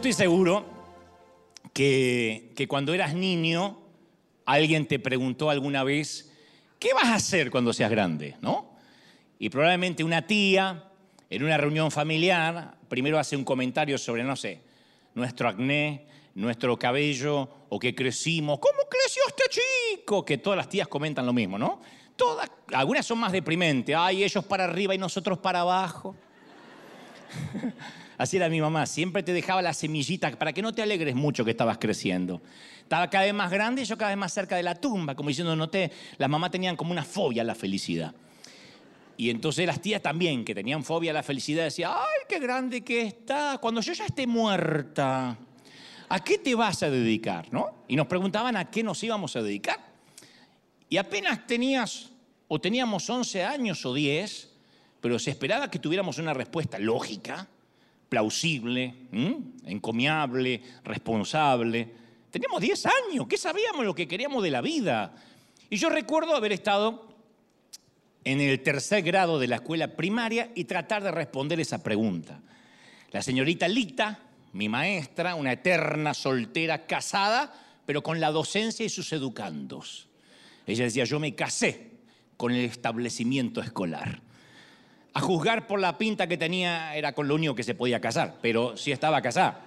estoy seguro que, que cuando eras niño, alguien te preguntó alguna vez, ¿qué vas a hacer cuando seas grande? ¿No? Y probablemente una tía, en una reunión familiar, primero hace un comentario sobre, no sé, nuestro acné, nuestro cabello, o que crecimos. ¿Cómo creció este chico? Que todas las tías comentan lo mismo, ¿no? Todas, algunas son más deprimentes. Ay, ellos para arriba y nosotros para abajo. Así era mi mamá, siempre te dejaba la semillita para que no te alegres mucho que estabas creciendo. Estaba cada vez más grande y yo cada vez más cerca de la tumba, como diciendo, no te, las mamás tenían como una fobia a la felicidad. Y entonces las tías también, que tenían fobia a la felicidad, decían, ay, qué grande que está, cuando yo ya esté muerta, ¿a qué te vas a dedicar? ¿No? Y nos preguntaban a qué nos íbamos a dedicar. Y apenas tenías, o teníamos 11 años o 10, pero se esperaba que tuviéramos una respuesta lógica, plausible, encomiable, responsable. Teníamos 10 años, ¿qué sabíamos lo que queríamos de la vida? Y yo recuerdo haber estado en el tercer grado de la escuela primaria y tratar de responder esa pregunta. La señorita Lita, mi maestra, una eterna soltera casada, pero con la docencia y sus educandos. Ella decía, yo me casé con el establecimiento escolar. A juzgar por la pinta que tenía, era con lo único que se podía casar, pero sí estaba casada.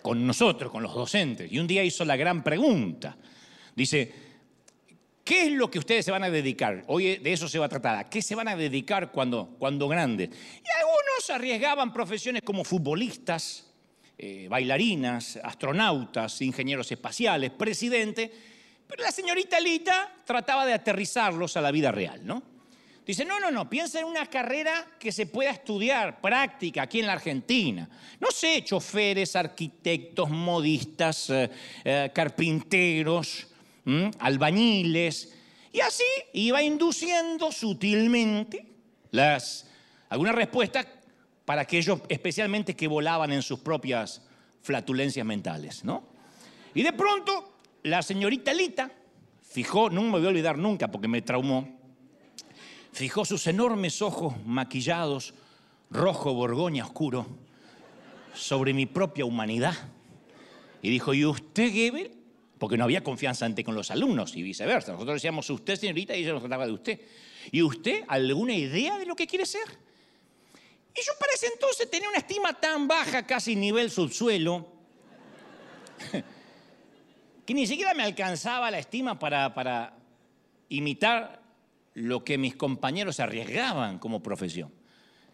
Con nosotros, con los docentes. Y un día hizo la gran pregunta. Dice, ¿qué es lo que ustedes se van a dedicar? Hoy de eso se va a tratar. ¿A qué se van a dedicar cuando, cuando grandes? Y algunos arriesgaban profesiones como futbolistas, eh, bailarinas, astronautas, ingenieros espaciales, presidente, pero la señorita Lita trataba de aterrizarlos a la vida real, ¿no? Dice, no, no, no, piensa en una carrera que se pueda estudiar, práctica, aquí en la Argentina. No sé, choferes, arquitectos, modistas, eh, eh, carpinteros, albañiles. Y así iba induciendo sutilmente las, algunas respuestas para aquellos especialmente que volaban en sus propias flatulencias mentales, ¿no? Y de pronto la señorita Lita fijó, no me voy a olvidar nunca porque me traumó, fijó sus enormes ojos maquillados, rojo borgoña oscuro, sobre mi propia humanidad. Y dijo, ¿y usted, Gebel? Porque no había confianza ante con los alumnos y viceversa. Nosotros decíamos usted, señorita, y ella nos trataba de usted. ¿Y usted alguna idea de lo que quiere ser? Y yo para ese entonces tenía una estima tan baja, casi nivel subsuelo, que ni siquiera me alcanzaba la estima para, para imitar lo que mis compañeros arriesgaban como profesión.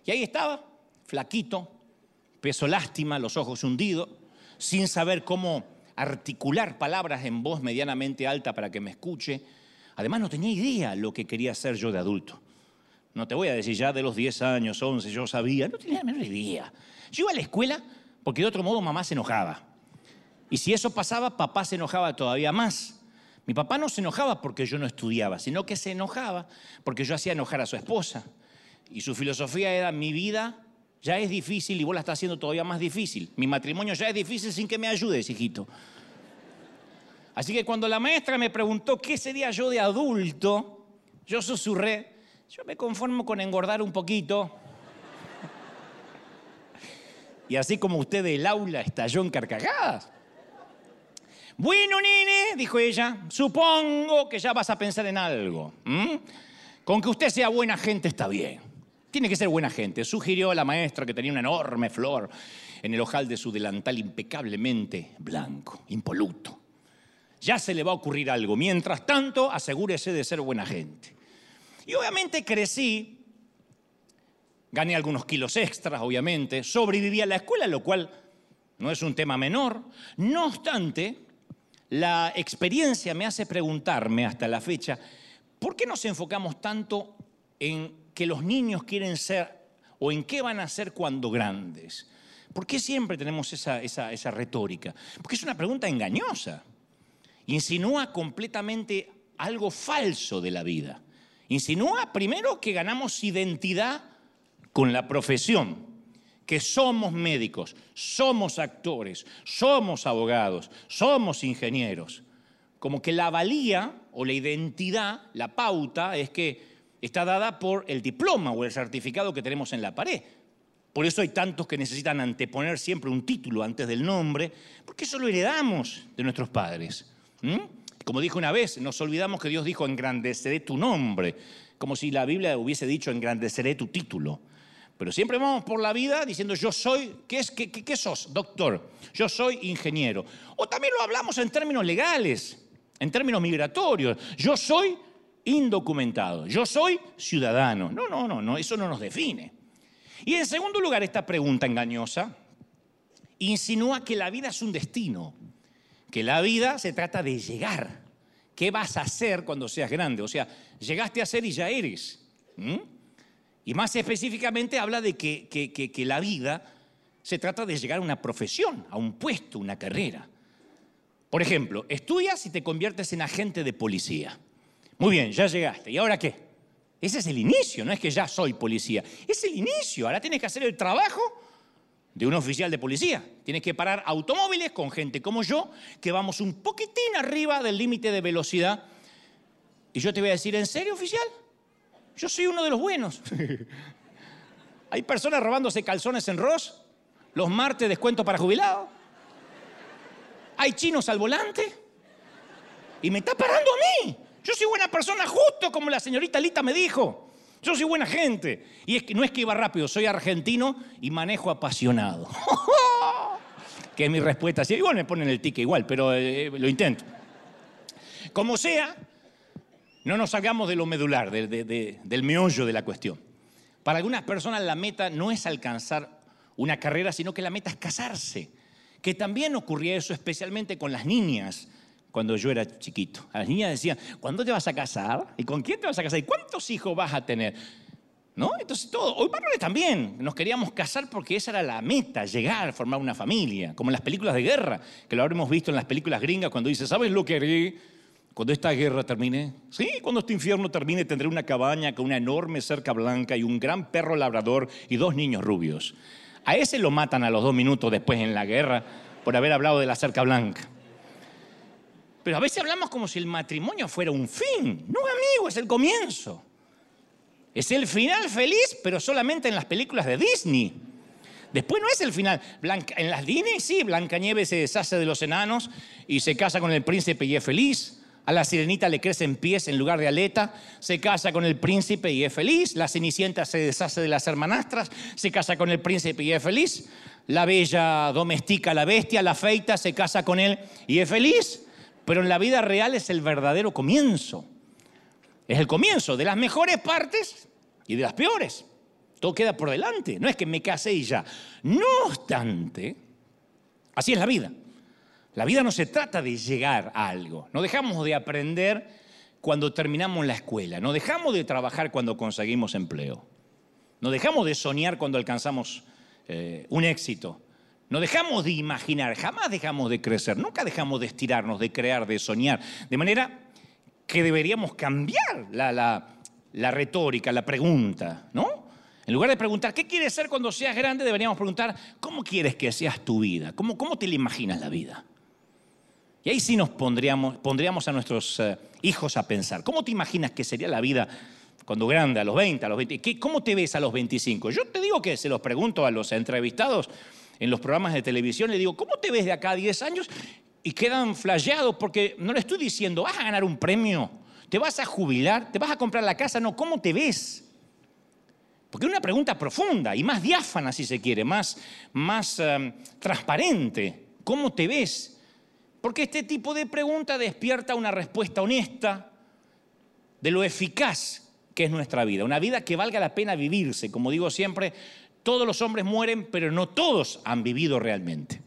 Y ahí estaba, flaquito, peso lástima, los ojos hundidos, sin saber cómo articular palabras en voz medianamente alta para que me escuche. Además no tenía idea lo que quería ser yo de adulto. No te voy a decir ya de los 10 años, 11, yo sabía, no tenía la menor idea. Yo iba a la escuela porque de otro modo mamá se enojaba. Y si eso pasaba, papá se enojaba todavía más. Mi papá no se enojaba porque yo no estudiaba, sino que se enojaba porque yo hacía enojar a su esposa. Y su filosofía era, mi vida ya es difícil y vos la estás haciendo todavía más difícil. Mi matrimonio ya es difícil sin que me ayudes, hijito. Así que cuando la maestra me preguntó qué sería yo de adulto, yo susurré, yo me conformo con engordar un poquito. Y así como usted del aula estalló en carcajadas. Bueno, nene, dijo ella, supongo que ya vas a pensar en algo. Con que usted sea buena gente está bien. Tiene que ser buena gente, sugirió la maestra que tenía una enorme flor en el ojal de su delantal impecablemente blanco, impoluto. Ya se le va a ocurrir algo. Mientras tanto, asegúrese de ser buena gente. Y obviamente crecí, gané algunos kilos extras, obviamente, sobreviví a la escuela, lo cual no es un tema menor. No obstante, la experiencia me hace preguntarme hasta la fecha, ¿por qué nos enfocamos tanto en que los niños quieren ser o en qué van a ser cuando grandes? ¿Por qué siempre tenemos esa, esa retórica? Porque es una pregunta engañosa. Insinúa completamente algo falso de la vida. Insinúa primero que ganamos identidad con la profesión que somos médicos, somos actores, somos abogados, somos ingenieros. Como que la valía o la identidad, la pauta, es que está dada por el diploma o el certificado que tenemos en la pared. Por eso hay tantos que necesitan anteponer siempre un título antes del nombre, porque eso lo heredamos de nuestros padres. Como dijo una vez, nos olvidamos que Dios dijo, engrandeceré tu nombre, como si la Biblia hubiese dicho, engrandeceré tu título. Pero siempre vamos por la vida diciendo, yo soy, ¿qué, es, qué, qué, sos? Doctor, yo soy ingeniero. O también lo hablamos en términos legales, en términos migratorios. Yo soy indocumentado, yo soy ciudadano. No, no, no, no, eso no nos define. Y en segundo lugar, esta pregunta engañosa insinúa que la vida es un destino, que la vida se trata de llegar. ¿Qué vas a hacer cuando seas grande? O sea, llegaste a ser y ya eres. Y más específicamente habla de que, que, la vida se trata de llegar a una profesión, a un puesto, una carrera. Por ejemplo, estudias y te conviertes en agente de policía. Muy bien, ya llegaste. ¿Y ahora qué? Ese es el inicio, no es que ya soy policía. Es el inicio. Ahora tienes que hacer el trabajo de un oficial de policía. Tienes que parar automóviles con gente como yo, que vamos un poquitín arriba del límite de velocidad. Y yo te voy a decir, ¿en serio, oficial? Yo soy uno de los buenos. Hay personas robándose calzones en Ross, los martes descuento para jubilados. Hay chinos al volante y me está parando a mí. Yo soy buena persona justo como la señorita Lita me dijo. Yo soy buena gente. Y es que no es que iba rápido, soy argentino y manejo apasionado. que es mi respuesta. igual me ponen el ticket igual, pero eh, lo intento. Como sea, no nos salgamos de lo medular, del meollo de la cuestión. Para algunas personas la meta no es alcanzar una carrera, sino que la meta es casarse. Que también ocurría eso especialmente con las niñas cuando yo era chiquito. Las niñas decían, ¿cuándo te vas a casar? ¿Y con quién te vas a casar? ¿Y cuántos hijos vas a tener? ¿No? Entonces todo, hoy varones también, nos queríamos casar porque esa era la meta, llegar formar una familia, como en las películas de guerra, que lo habremos visto en las películas gringas cuando dice, ¿sabes lo que haré cuando esta guerra termine? Sí, cuando este infierno termine tendré una cabaña con una enorme cerca blanca y un gran perro labrador y dos niños rubios. A ese lo matan a los dos minutos después en la guerra por haber hablado de la cerca blanca. Pero a veces hablamos como si el matrimonio fuera un fin. No, amigo, es el comienzo. Es el final feliz, pero solamente en las películas de Disney. Después no es el final. en las Disney sí, Blancanieves se deshace de los enanos y se casa con el príncipe y es feliz. A la sirenita le crecen pies en lugar de aleta, se casa con el príncipe y es feliz. La cenicienta se deshace de las hermanastras, se casa con el príncipe y es feliz. La bella domestica a la bestia, la feita, se casa con él y es feliz. Pero en la vida real es el verdadero comienzo. Es el comienzo de las mejores partes y de las peores. Todo queda por delante. No es que me casé y ya. No obstante, así es la vida. La vida no se trata de llegar a algo. No dejamos de aprender cuando terminamos la escuela. No dejamos de trabajar cuando conseguimos empleo. No dejamos de soñar cuando alcanzamos eh, un éxito. No dejamos de imaginar, jamás dejamos de crecer, nunca dejamos de estirarnos, de crear, de soñar. De manera que deberíamos cambiar la, retórica, la pregunta, ¿no? En lugar de preguntar, ¿qué quieres ser cuando seas grande? Deberíamos preguntar, ¿cómo quieres que seas tu vida? ¿Cómo, cómo te la imaginas la vida? Y ahí sí nos pondríamos, pondríamos a nuestros eh, hijos a pensar, ¿cómo te imaginas que sería la vida cuando grande, a los 20, a los 20? ¿Cómo te ves a los 25? Yo te digo que se los pregunto a los entrevistados en los programas de televisión, le digo, ¿cómo te ves de acá a 10 años? Y quedan flayados porque no le estoy diciendo, vas a ganar un premio, te vas a jubilar, te vas a comprar la casa, no, ¿cómo te ves? Porque es una pregunta profunda y más diáfana, si se quiere, más, más em, transparente. ¿Cómo te ves? Porque este tipo de pregunta despierta una respuesta honesta de lo eficaz que es nuestra vida. Una vida que valga la pena vivirse. Como digo siempre, todos los hombres mueren, pero no todos han vivido realmente.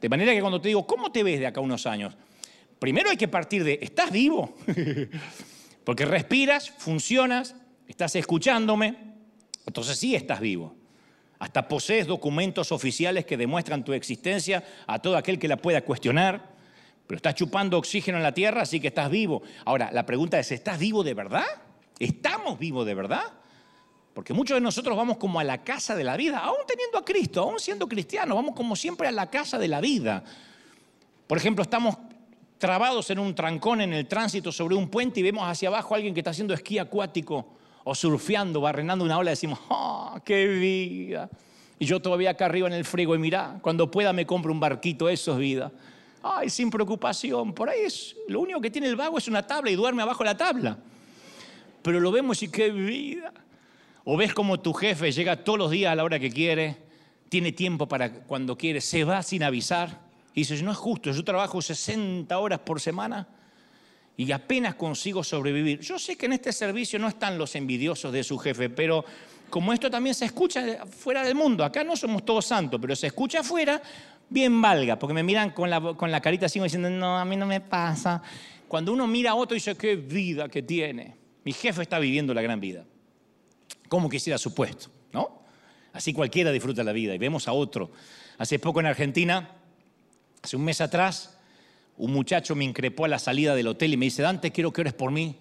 De manera que cuando te digo, ¿cómo te ves de acá unos años? Primero hay que partir de, ¿estás vivo? Porque respiras, funcionas, estás escuchándome, entonces sí estás vivo. Hasta posees documentos oficiales que demuestran tu existencia a todo aquel que la pueda cuestionar, pero estás chupando oxígeno en la tierra, así que estás vivo. Ahora, la pregunta es, ¿estás vivo de verdad? ¿Estamos vivos de verdad? Porque muchos de nosotros vamos como a la casa de la vida, aún teniendo a Cristo, aún siendo cristianos, vamos como siempre a la casa de la vida. Por ejemplo, estamos trabados en un trancón en el tránsito sobre un puente y vemos hacia abajo a alguien que está haciendo esquí acuático o surfeando, barrenando una ola y decimos, ¡oh, qué vida! Y yo todavía acá arriba en el frigo y mirá, cuando pueda me compro un barquito, eso es vida. Ay, sin preocupación, por ahí es, lo único que tiene el vago es una tabla y duerme abajo de la tabla. Pero lo vemos y qué vida. O ves como tu jefe llega todos los días a la hora que quiere, tiene tiempo para cuando quiere, se va sin avisar. Y dices, no es justo, yo trabajo 60 horas por semana y apenas consigo sobrevivir. Yo sé que en este servicio no están los envidiosos de su jefe, pero como esto también se escucha fuera del mundo, acá no somos todos santos, pero se escucha afuera, bien valga, porque me miran con la, con la carita así diciendo, no, a mí no me pasa. Cuando uno mira a otro y dice, qué vida que tiene. Mi jefe está viviendo la gran vida. Como quisiera su puesto, ¿no? Así cualquiera disfruta la vida. Y vemos a otro. Hace poco en Argentina, hace un mes atrás, un muchacho me increpó a la salida del hotel y me dice, Dante, quiero que ores por mí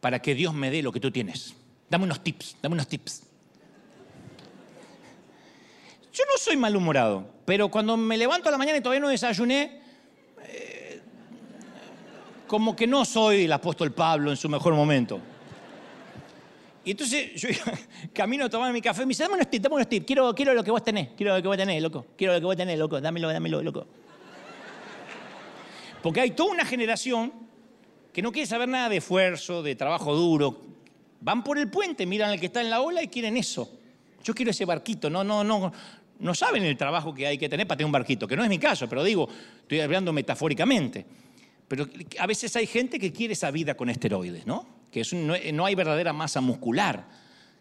para que Dios me dé lo que tú tienes. Dame unos tips, dame unos tips. Yo no soy malhumorado, pero cuando me levanto a la mañana y todavía no desayuné, eh, como que no soy el apóstol Pablo en su mejor momento. Y entonces yo camino a tomar mi café y me dice, dame unos tips, dame unos tips, quiero, quiero lo que vos tenés, quiero lo que vos tenés, loco, quiero lo que vos tenés, loco, dámelo, dámelo, loco. Porque hay toda una generación que no quiere saber nada de esfuerzo, de trabajo duro. Van por el puente, miran al que está en la ola y quieren eso. Yo quiero ese barquito. No, no, no. No saben el trabajo que hay que tener para tener un barquito, que no es mi caso, pero digo, estoy hablando metafóricamente. Pero a veces hay gente que quiere esa vida con esteroides, ¿no? Que no, hay verdadera masa muscular.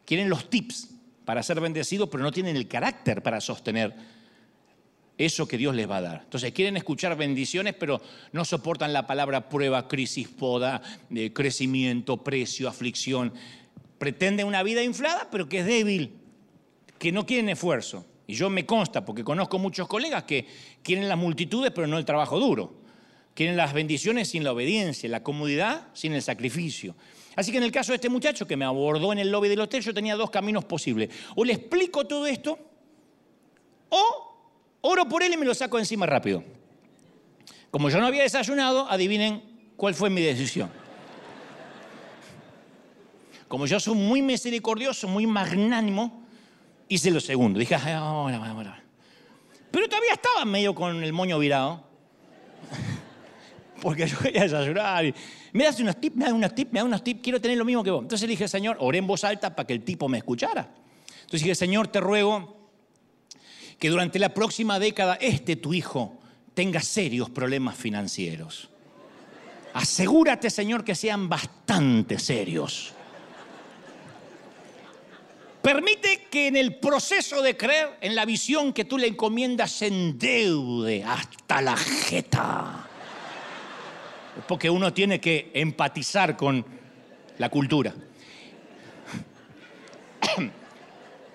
Quieren los tips para ser bendecidos, pero no tienen el carácter para sostener eso que Dios les va a dar. Entonces quieren escuchar bendiciones, pero no soportan la palabra prueba, crisis, poda, de crecimiento, precio, aflicción. Pretenden una vida inflada, pero que es débil, que no quieren esfuerzo. Y yo me consta, porque conozco muchos colegas que quieren las multitudes, pero no el trabajo duro. Quieren las bendiciones sin la obediencia, la comodidad sin el sacrificio. Así que en el caso de este muchacho que me abordó en el lobby del hotel, yo tenía dos caminos posibles. O le explico todo esto, o Oro por él y me lo saco encima rápido. Como yo no había desayunado, adivinen cuál fue mi decisión. Como yo soy muy misericordioso, muy magnánimo, hice lo segundo. Dije. Pero todavía estaba medio con el moño virado. Porque yo quería desayunar. me das unos tips, me das unos tips, me das unos tips, quiero tener lo mismo que vos. Entonces le dije, Señor, oré en voz alta para que el tipo me escuchara. Entonces dije, Señor, te ruego que durante la próxima década este tu hijo tenga serios problemas financieros. Asegúrate, Señor, que sean bastante serios. Permite que en el proceso de creer en la visión que tú le encomiendas se endeude hasta la jeta. Porque uno tiene que empatizar con la cultura.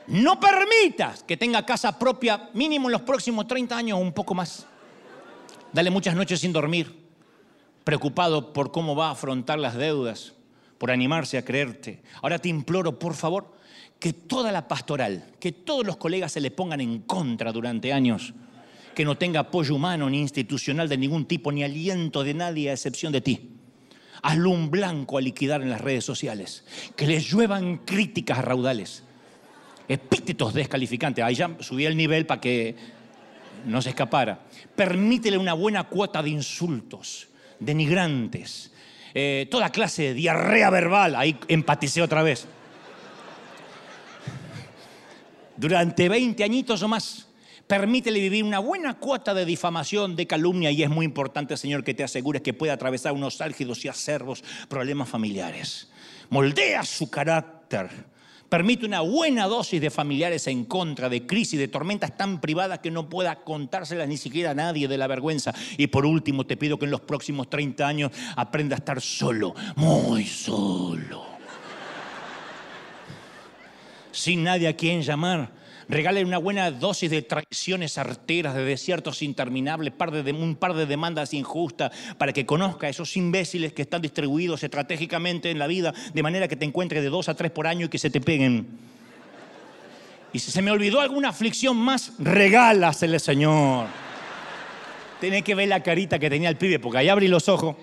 No permitas que tenga casa propia mínimo en los próximos 30 años o un poco más. Dale muchas noches sin dormir, preocupado por cómo va a afrontar las deudas, por animarse a creerte. Ahora te imploro, por favor, que toda la pastoral, que todos los colegas se le pongan en contra durante años, que no tenga apoyo humano ni institucional de ningún tipo, ni aliento de nadie a excepción de ti. Hazlo un blanco a liquidar en las redes sociales, que les lluevan críticas raudales epítetos descalificantes. Ahí ya subí el nivel para que no se escapara. Permítele una buena cuota de insultos, denigrantes, eh, toda clase de diarrea verbal. Ahí empaticé otra vez. Durante 20 añitos o más, permítele vivir una buena cuota de difamación, de calumnia, y es muy importante, Señor, que te asegures que pueda atravesar unos álgidos y acervos problemas familiares. Moldea su carácter Permite una buena dosis de familiares en contra de crisis, de tormentas tan privadas que no pueda contárselas ni siquiera a nadie de la vergüenza. Y por último, te pido que en los próximos 30 años aprenda a estar solo, muy solo. Sin nadie a quien llamar regale una buena dosis de traiciones arteras, de desiertos interminables, un par de demandas injustas, para que conozca a esos imbéciles que están distribuidos estratégicamente en la vida, de manera que te encuentres de dos a tres por año y que se te peguen. Y si se me olvidó alguna aflicción más, regálasele, Señor. Tenés que ver la carita que tenía el pibe, porque ahí abrí los ojos,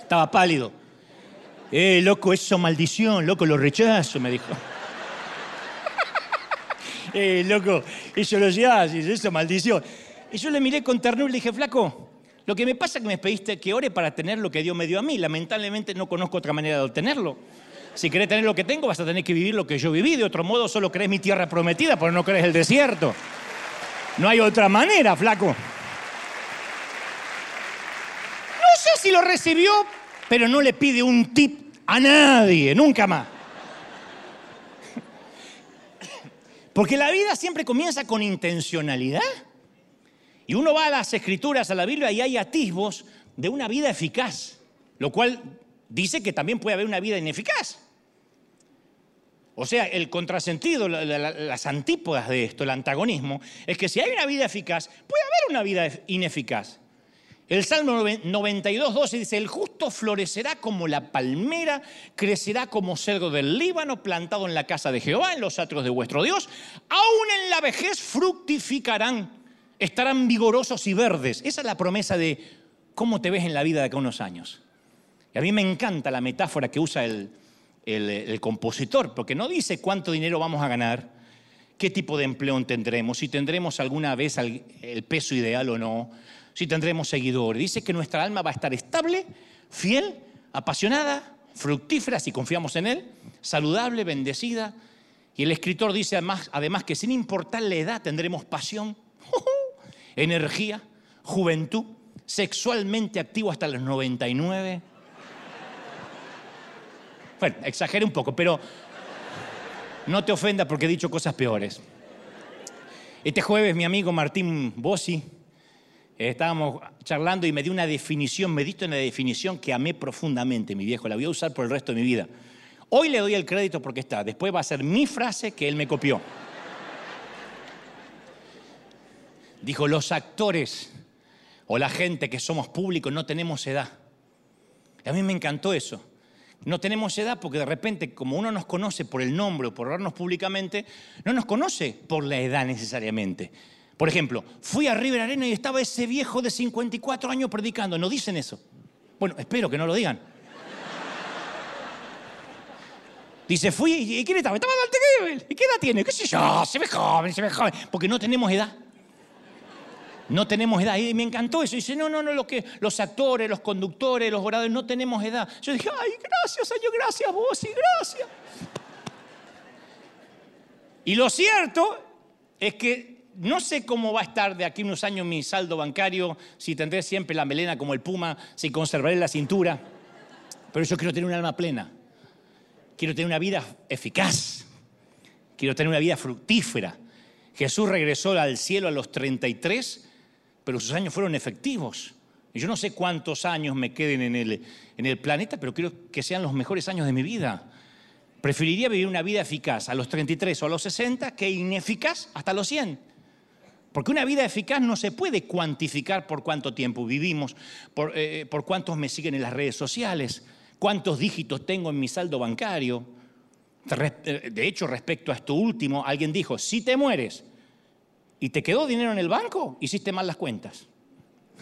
estaba pálido. Eh, loco, eso maldición, loco, lo rechazo, me dijo. Eh, loco, eso lo llevas, y eso maldición. Y yo le miré con ternura y le dije, flaco, lo que me pasa es que me pediste que ore para tener lo que Dios me dio a mí. Lamentablemente no conozco otra manera de obtenerlo. Si querés tener lo que tengo, vas a tener que vivir lo que yo viví. De otro modo, solo crees mi tierra prometida, pero no crees el desierto. No hay otra manera, flaco. No sé si lo recibió, pero no le pide un tip a nadie, nunca más. Porque la vida siempre comienza con intencionalidad. Y uno va a las escrituras, a la Biblia, y hay atisbos de una vida eficaz, lo cual dice que también puede haber una vida ineficaz. O sea, el contrasentido, las antípodas de esto, el antagonismo, es que si hay una vida eficaz, puede haber una vida ineficaz. El Salmo 92, 12 dice, el justo florecerá como la palmera, crecerá como cerdo del Líbano, plantado en la casa de Jehová, en los atros de vuestro Dios. Aún en la vejez fructificarán, estarán vigorosos y verdes. Esa es la promesa de cómo te ves en la vida de acá unos años. Y a mí me encanta la metáfora que usa el, el, compositor, porque no dice cuánto dinero vamos a ganar, qué tipo de empleo tendremos, si tendremos alguna vez el peso ideal o no, si tendremos seguidores. Dice que nuestra alma va a estar estable, fiel, apasionada, fructífera si confiamos en Él, saludable, bendecida. Y el escritor dice además, además que sin importar la edad tendremos pasión, energía, juventud, sexualmente activo hasta los 99 bueno, exageré un poco, pero no te ofenda porque he dicho cosas peores. Este jueves mi amigo Martín Bossi, estábamos charlando y me dio una definición, me diste una definición que amé profundamente, mi viejo, la voy a usar por el resto de mi vida. Hoy le doy el crédito porque está, después va a ser mi frase que él me copió. Dijo, los actores o la gente que somos públicos no tenemos edad. a mí me encantó eso. No tenemos edad porque de repente, como uno nos conoce por el nombre o por vernos públicamente, no nos conoce por la edad necesariamente. Por ejemplo, fui a River Arena y estaba ese viejo de 54 años predicando. No dicen eso. Bueno, espero que no lo digan. Dice, fui y ¿quién estaba? Estaba Dante ¿Y qué edad tiene? ¿Qué sé yo? Se ve joven, se ve joven. Porque no tenemos edad. No tenemos edad. Y me encantó eso. dice, no, no, no, los, que, los actores, los conductores, los oradores, no tenemos edad. Yo dije, ay, gracias, Señor, gracias vos y gracias. Y lo cierto es que no sé cómo va a estar de aquí unos años mi saldo bancario, si tendré siempre la melena como el puma, si conservaré la cintura. Pero yo quiero tener un alma plena. Quiero tener una vida eficaz. Quiero tener una vida fructífera. Jesús regresó al cielo a los 33 pero sus años fueron efectivos. Y yo no sé cuántos años me queden en el, en el planeta, pero quiero que sean los mejores años de mi vida. Preferiría vivir una vida eficaz a los 33 o a los 60 que ineficaz hasta los 100. Porque una vida eficaz no se puede cuantificar por cuánto tiempo vivimos, por, eh, por, cuántos me siguen en las redes sociales, cuántos dígitos tengo en mi saldo bancario. Eh, de hecho, respecto a esto último, alguien dijo, si te mueres y te quedó dinero en el banco, hiciste mal las cuentas.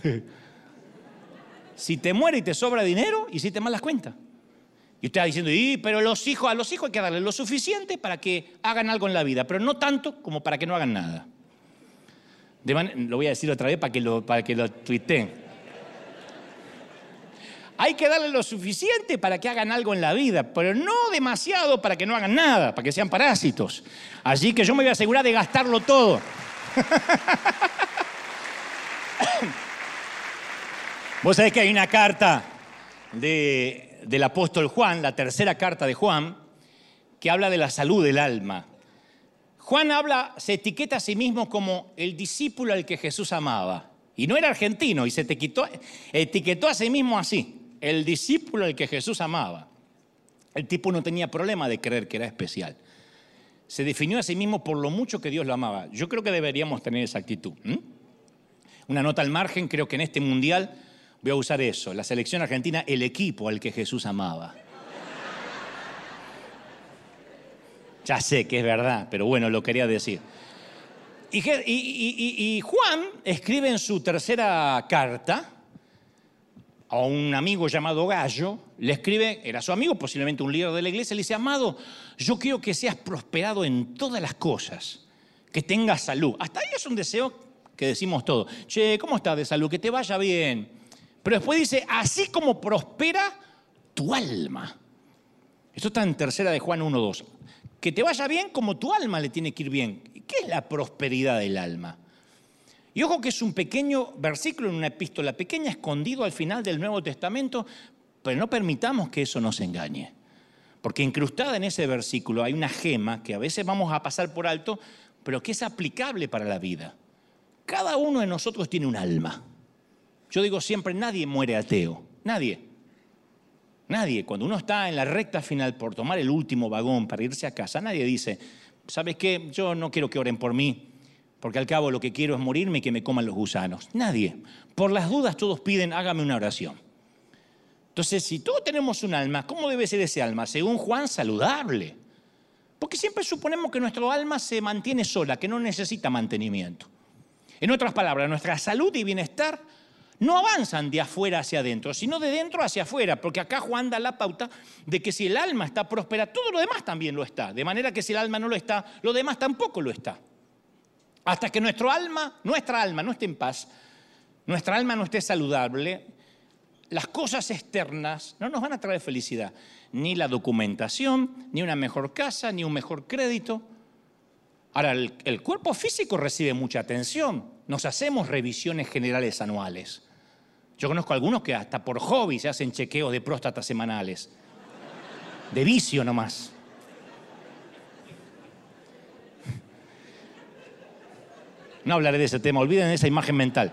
si te muere y te sobra dinero, hiciste mal las cuentas. Y usted está diciendo, y, pero los hijos, a los hijos hay que darles lo suficiente para que hagan algo en la vida, pero no tanto como para que no hagan nada. Lo voy a decir otra vez para que lo, para que lo tuiteen. Hay que darle lo suficiente para que hagan algo en la vida, pero no demasiado para que no hagan nada, para que sean parásitos. Así que yo me voy a asegurar de gastarlo todo. Vos sabés que hay una carta del apóstol Juan, la tercera carta de Juan, que habla de la salud del alma. Juan habla, se etiqueta a sí mismo como el discípulo al que Jesús amaba. Y no era argentino, y se etiquetó, etiquetó a sí mismo así, el discípulo al que Jesús amaba. El tipo no tenía problema de creer que era especial se definió a sí mismo por lo mucho que Dios lo amaba. Yo creo que deberíamos tener esa actitud. Una nota al margen, creo que en este mundial voy a usar eso, la selección argentina, el equipo al que Jesús amaba. Ya sé que es verdad, pero bueno, lo quería decir. Y, Juan escribe en su tercera carta, a un amigo llamado Gallo, le escribe, era su amigo, posiblemente un líder de la iglesia, le dice, amado, yo quiero que seas prosperado en todas las cosas, que tengas salud. Hasta ahí es un deseo que decimos todo. Che, ¿cómo estás de salud? Que te vaya bien. Pero después dice, así como prospera tu alma. Esto está en tercera de Juan 1.2. Que te vaya bien como tu alma le tiene que ir bien. ¿Qué es la prosperidad del alma? Y ojo que es un pequeño versículo en una epístola pequeña escondido al final del Nuevo Testamento, pero no permitamos que eso nos engañe. Porque incrustada en ese versículo hay una gema que a veces vamos a pasar por alto, pero que es aplicable para la vida. Cada uno de nosotros tiene un alma. Yo digo siempre, nadie muere ateo, nadie. Nadie, cuando uno está en la recta final por tomar el último vagón para irse a casa, nadie dice, ¿sabes qué? Yo no quiero que oren por mí, porque al cabo lo que quiero es morirme y que me coman los gusanos. Nadie. Por las dudas todos piden, hágame una oración. Entonces, si todos tenemos un alma, ¿cómo debe ser ese alma? Según Juan, saludable. Porque siempre suponemos que nuestro alma se mantiene sola, que no necesita mantenimiento. En otras palabras, nuestra salud y bienestar no avanzan de afuera hacia adentro, sino de dentro hacia afuera, porque acá Juan da la pauta de que si el alma está próspera, todo lo demás también lo está. De manera que si el alma no lo está, lo demás tampoco lo está. Hasta que nuestro alma, nuestra alma no esté en paz, nuestra alma no esté saludable, las cosas externas no nos van a traer felicidad. Ni la documentación, ni una mejor casa, ni un mejor crédito. Ahora, el, cuerpo físico recibe mucha atención. Nos hacemos revisiones generales anuales. Yo conozco algunos que hasta por hobby se hacen chequeos de próstata semanales. De vicio nomás. No hablaré de ese tema, olviden esa imagen mental.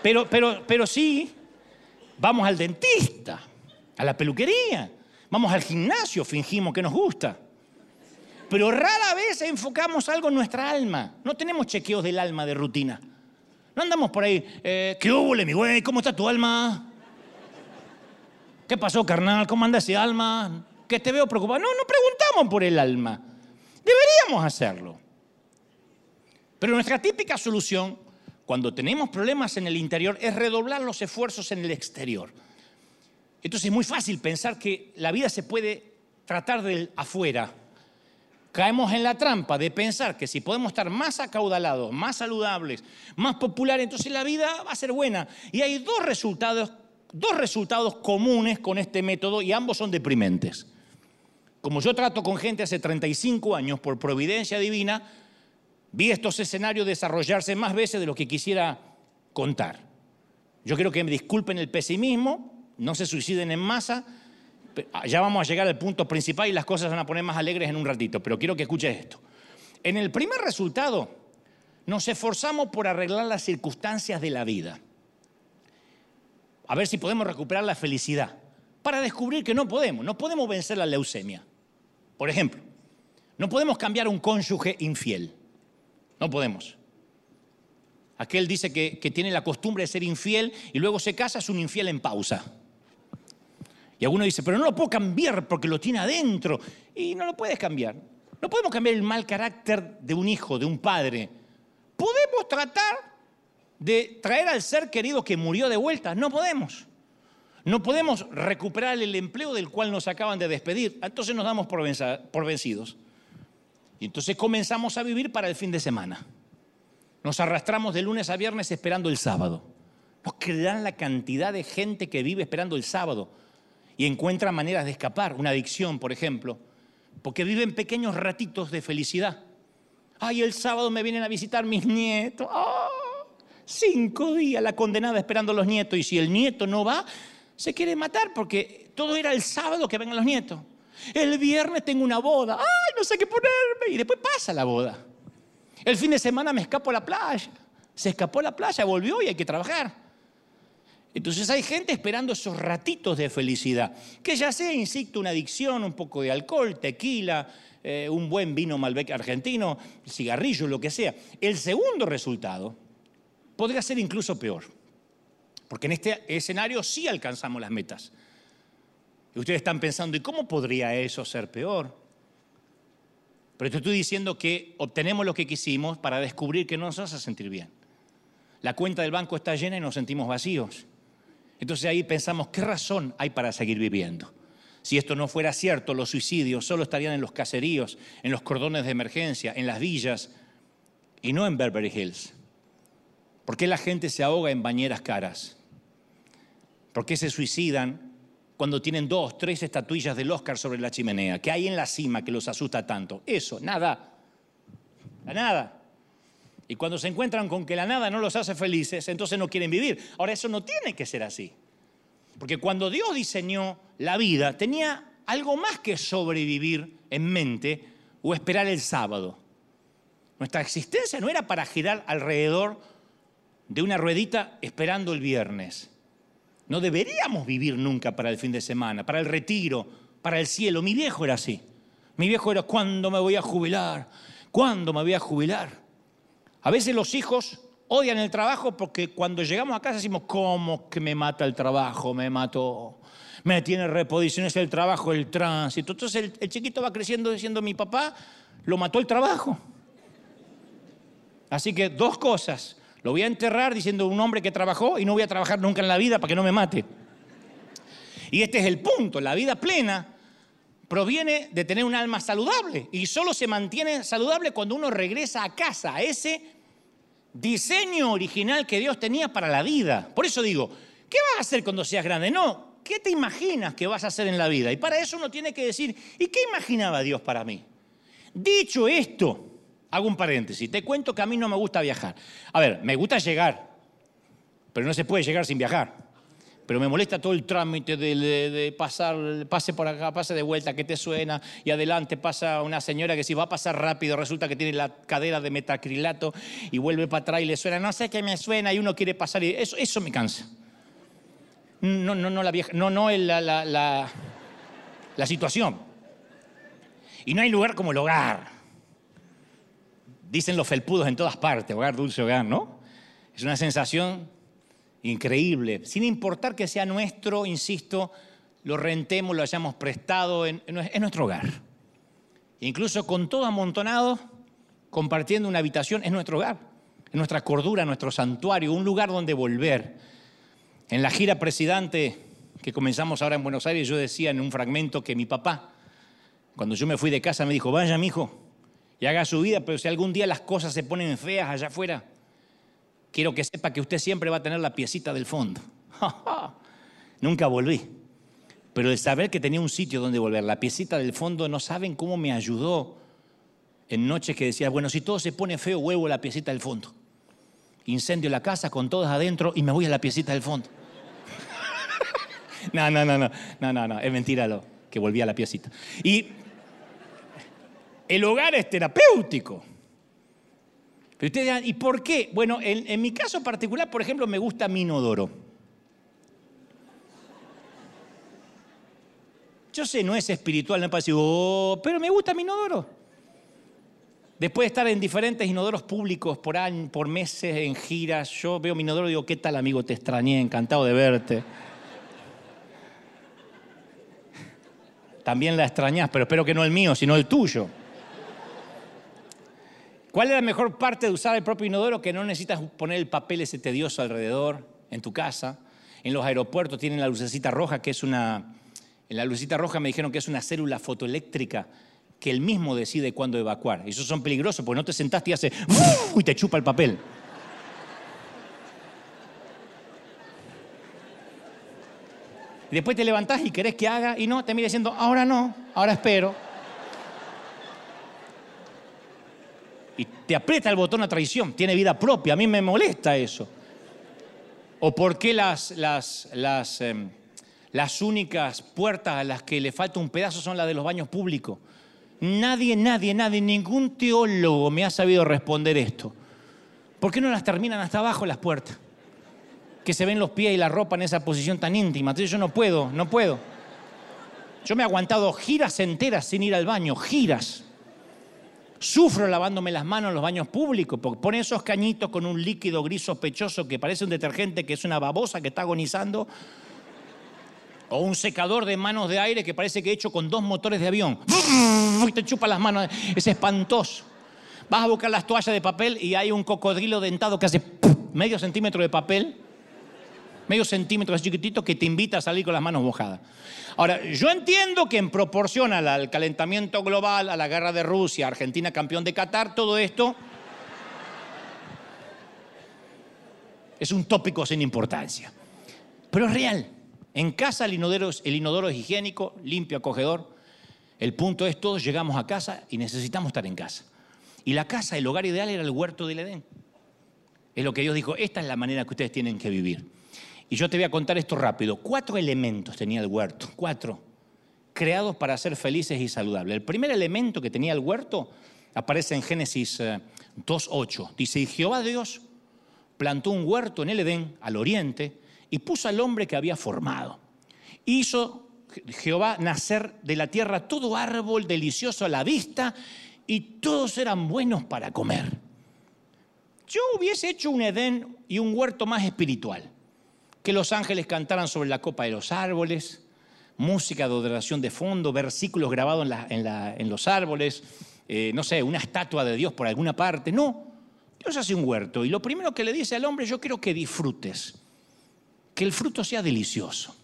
Pero, pero, pero sí, vamos al dentista, a la peluquería, vamos al gimnasio, fingimos que nos gusta. Pero rara vez enfocamos algo en nuestra alma. No tenemos chequeos del alma de rutina. No andamos por ahí, eh, ¿qué hubo, mi güey? ¿Cómo está tu alma? ¿Qué pasó, carnal? ¿Cómo anda ese alma? Que te veo preocupado. No, no preguntamos por el alma. Deberíamos hacerlo. Pero nuestra típica solución cuando tenemos problemas en el interior es redoblar los esfuerzos en el exterior. Entonces es muy fácil pensar que la vida se puede tratar del afuera. Caemos en la trampa de pensar que si podemos estar más acaudalados, más saludables, más populares, entonces la vida va a ser buena. Y hay dos resultados, dos resultados comunes con este método y ambos son deprimentes. Como yo trato con gente hace 35 años por providencia divina, vi estos escenarios desarrollarse más veces de lo que quisiera contar. Yo quiero que me disculpen el pesimismo, no se suiciden en masa, ya vamos a llegar al punto principal y las cosas van a poner más alegres en un ratito, pero quiero que escuches esto. En el primer resultado, nos esforzamos por arreglar las circunstancias de la vida, a ver si podemos recuperar la felicidad, para descubrir que no podemos, no podemos vencer la leucemia. Por ejemplo, no podemos cambiar un cónyuge infiel. No podemos. Aquel dice que, tiene la costumbre de ser infiel y luego se casa, es un infiel en pausa. Y alguno dice, pero no lo puedo cambiar porque lo tiene adentro. Y no lo puedes cambiar. No podemos cambiar el mal carácter de un hijo, de un padre. Podemos tratar de traer al ser querido que murió de vuelta. No podemos. No podemos recuperar el empleo del cual nos acaban de despedir. Entonces nos damos por vencidos. Y entonces comenzamos a vivir para el fin de semana. Nos arrastramos de lunes a viernes esperando el sábado. No creerán la cantidad de gente que vive esperando el sábado y encuentra maneras de escapar, una adicción, por ejemplo, porque viven pequeños ratitos de felicidad. Ay, el sábado me vienen a visitar mis nietos. ¡Ah! Cinco días la condenada esperando a los nietos y si el nieto no va, se quiere matar porque todo era el sábado que vengan los nietos. El viernes tengo una boda. ¡Ay, no sé qué ponerme! Y después pasa la boda. El fin de semana me escapo a la playa. Se escapó a la playa, volvió y hay que trabajar. Entonces hay gente esperando esos ratitos de felicidad, que ya sea, insisto, una adicción, un poco de alcohol, tequila, eh, un buen vino Malbec argentino, cigarrillo, lo que sea. El segundo resultado podría ser incluso peor, porque en este escenario sí alcanzamos las metas. Y ustedes están pensando, ¿y cómo podría eso ser peor? Pero te estoy diciendo que obtenemos lo que quisimos para descubrir que no nos hace sentir bien. La cuenta del banco está llena y nos sentimos vacíos. Entonces ahí pensamos, ¿qué razón hay para seguir viviendo? Si esto no fuera cierto, los suicidios solo estarían en los caseríos, en los cordones de emergencia, en las villas, y no en Beverly Hills? ¿Por qué la gente se ahoga en bañeras caras? ¿Por qué se suicidan cuando tienen dos, tres estatuillas del Oscar sobre la chimenea? ¿Qué hay en la cima que los asusta tanto? Eso, nada. Nada. Y cuando se encuentran con que la nada no los hace felices, entonces no quieren vivir. Ahora, eso no tiene que ser así. Porque cuando Dios diseñó la vida, tenía algo más que sobrevivir en mente o esperar el sábado. Nuestra existencia no era para girar alrededor de una ruedita esperando el viernes. No deberíamos vivir nunca para el fin de semana, para el retiro, para el cielo. Mi viejo era así. Mi viejo era, ¿cuándo me voy a jubilar? ¿Cuándo me voy a jubilar? A veces los hijos odian el trabajo porque cuando llegamos a casa decimos, ¿cómo que me mata el trabajo? Me mató. Me tiene reposiciones el trabajo, el tránsito. Entonces el, chiquito va creciendo diciendo, mi papá lo mató el trabajo. Así que dos cosas. Lo voy a enterrar diciendo un hombre que trabajó y no voy a trabajar nunca en la vida para que no me mate. Y este es el punto. La vida plena proviene de tener un alma saludable y solo se mantiene saludable cuando uno regresa a casa, a ese diseño original que Dios tenía para la vida. Por eso digo, ¿qué vas a hacer cuando seas grande? No, ¿qué te imaginas que vas a hacer en la vida? Y para eso uno tiene que decir, ¿y qué imaginaba Dios para mí? Dicho esto, hago un paréntesis, te cuento que a mí no me gusta viajar. A ver, me gusta llegar, pero no se puede llegar sin viajar pero me molesta todo el trámite de, pasar, pase por acá, pase de vuelta, que te suena, y adelante pasa una señora que si va a pasar rápido resulta que tiene la cadera de metacrilato y vuelve para atrás y le suena, no sé qué me suena, y uno quiere pasar, y eso, eso me cansa. No, no, no la vieja, no, no la, la, la, la situación. Y no hay lugar como el hogar. Dicen los felpudos en todas partes, hogar, dulce hogar, ¿no? Es una sensación increíble, sin importar que sea nuestro, insisto, lo rentemos, lo hayamos prestado, en, nuestro hogar. Incluso con todo amontonado, compartiendo una habitación, es nuestro hogar, es nuestra cordura, nuestro santuario, un lugar donde volver. En la gira presidente que comenzamos ahora en Buenos Aires, yo decía en un fragmento que mi papá, cuando yo me fui de casa, me dijo, vaya, mi hijo, y haga su vida, pero si algún día las cosas se ponen feas allá afuera, quiero que sepa que usted siempre va a tener la piecita del fondo. Nunca volví. Pero de saber que tenía un sitio donde volver, la piecita del fondo, no saben cómo me ayudó en noches que decía, bueno, si todo se pone feo, huevo la piecita del fondo. Incendio la casa con todas adentro y me voy a la piecita del fondo. no, no, no, no, no, no, no, es mentira lo que volví a la piecita. Y el hogar es terapéutico. Pero ustedes dirán, ¿y por qué? Bueno, en, mi caso particular, por ejemplo, me gusta mi inodoro. Yo sé, no es espiritual, no es para oh, pero me gusta mi inodoro. Después de estar en diferentes inodoros públicos por, años, por meses, en giras, yo veo mi inodoro y digo, ¿qué tal amigo? Te extrañé, encantado de verte. También la extrañas, pero espero que no el mío, sino el tuyo. ¿Cuál es la mejor parte de usar el propio inodoro? Que no necesitas poner el papel ese tedioso alrededor en tu casa. En los aeropuertos tienen la lucecita roja, que es una... En la lucecita roja me dijeron que es una célula fotoeléctrica que él mismo decide cuándo evacuar. Y esos son peligrosos porque no te sentaste y hace... y te chupa el papel. Y después te levantás y querés que haga y no, te mira diciendo, ahora no, ahora espero. Y te aprieta el botón a traición, tiene vida propia, a mí me molesta eso. ¿O por qué las, las, las, em, las únicas puertas a las que le falta un pedazo son las de los baños públicos? Nadie, nadie, nadie, ningún teólogo me ha sabido responder esto. ¿Por qué no las terminan hasta abajo las puertas? Que se ven los pies y la ropa en esa posición tan íntima. Entonces yo no puedo, no puedo. Yo me he aguantado giras enteras sin ir al baño, giras. Sufro lavándome las manos en los baños públicos, porque pone esos cañitos con un líquido gris sospechoso que parece un detergente que es una babosa que está agonizando. O un secador de manos de aire que parece que hecho con dos motores de avión. Y te chupa las manos. Es espantoso. Vas a buscar las toallas de papel y hay un cocodrilo dentado que hace medio centímetro de papel medio centímetro así chiquitito, que te invita a salir con las manos mojadas. Ahora, yo entiendo que en proporción al calentamiento global, a la guerra de Rusia, Argentina campeón de Qatar, todo esto Es un tópico sin importancia. Pero es real. En casa el inodoro, el inodoro es higiénico, limpio, acogedor. El punto es, todos llegamos a casa y necesitamos estar en casa. Y la casa, el hogar ideal era el huerto del Edén. Es lo que Dios dijo, esta es la manera que ustedes tienen que vivir. Y yo te voy a contar esto rápido. Cuatro elementos tenía el huerto, cuatro, creados para ser felices y saludables. El primer elemento que tenía el huerto aparece en Génesis 2.8. Eh, Dice, y Jehová Dios plantó un huerto en el Edén, al oriente, y puso al hombre que había formado. Hizo Jehová nacer de la tierra todo árbol delicioso a la vista y todos eran buenos para comer. Yo hubiese hecho un Edén y un huerto más espiritual, que los ángeles cantaran sobre la copa de los árboles, música de adoración de fondo, versículos grabados en, los árboles, eh, no sé, una estatua de Dios por alguna parte. No, Dios hace un huerto y lo primero que le dice al hombre, yo quiero que disfrutes, que el fruto sea delicioso.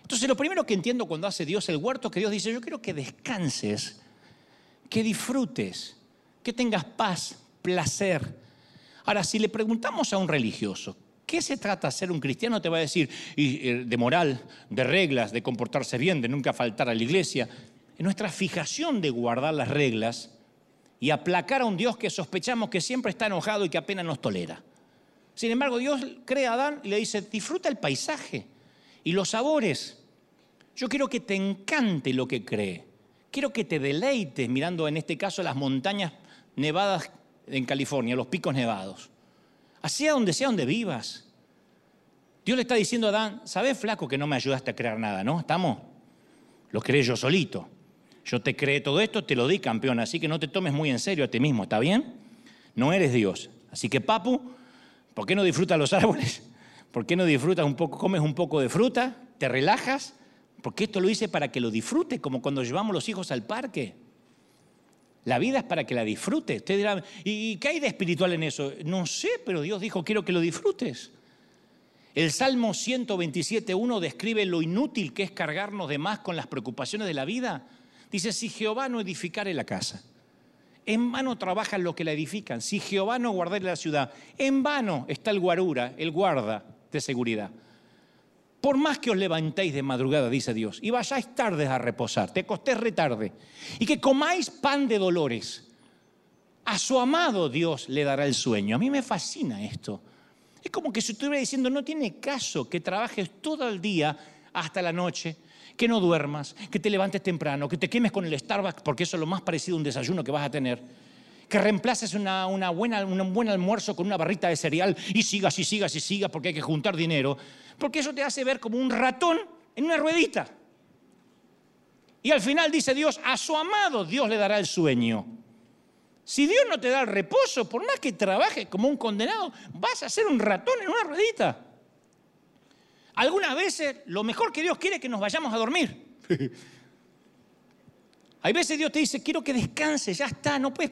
Entonces lo primero que entiendo cuando hace Dios el huerto, que Dios dice, yo quiero que descanses que disfrutes, que tengas paz, placer. Ahora, si le preguntamos a un religioso, ¿qué se trata ser un cristiano? Te va a decir eh, de moral, de reglas, de comportarse bien, de nunca faltar a la iglesia. En nuestra fijación de guardar las reglas y aplacar a un Dios que sospechamos que siempre está enojado y que apenas nos tolera. Sin embargo, Dios crea a Adán y le dice, disfruta el paisaje y los sabores. Yo quiero que te encante lo que cree quiero que te deleites mirando en este caso las montañas nevadas en California, los picos nevados. Así donde sea donde vivas. Dios le está diciendo a Adán, ¿sabes flaco que no me ayudaste a crear nada, no? ¿Estamos? Lo creé yo solito. Yo te creé todo esto, te lo di campeón, así que no te tomes muy en serio a ti mismo, ¿está bien? No eres Dios. Así que papu, ¿por qué no disfrutas los árboles? ¿Por qué no disfrutas un poco, comes un poco de fruta, te relajas porque esto lo hice para que lo disfrute, como cuando llevamos los hijos al parque. La vida es para que la disfrutes. ¿y qué hay de espiritual en eso? No sé, pero Dios dijo, quiero que lo disfrutes. El Salmo 127.1 describe lo inútil que es cargarnos de más con las preocupaciones de la vida. Dice, si Jehová no edificare la casa, en vano trabajan los que la edifican. Si Jehová no guardare la ciudad, en vano está el guarura, el guarda de seguridad. Por más que os levantéis de madrugada, dice Dios, y vayáis tarde a reposar, te costéis retarde, y que comáis pan de dolores, a su amado Dios le dará el sueño. A mí me fascina esto. Es como que si estuviera diciendo, no tiene caso que trabajes todo el día hasta la noche, que no duermas, que te levantes temprano, que te quemes con el Starbucks, porque eso es lo más parecido a un desayuno que vas a tener. Que reemplaces una, buena, un buen almuerzo con una barrita de cereal y sigas y sigas y sigas porque hay que juntar dinero porque eso te hace ver como un ratón en una ruedita. Y al final dice Dios, a su amado Dios le dará el sueño. Si Dios no te da reposo, por más que trabajes como un condenado, vas a ser un ratón en una ruedita. Algunas veces lo mejor que Dios quiere es que nos vayamos a dormir. Hay veces Dios te dice, quiero que descanses, ya está, no puedes...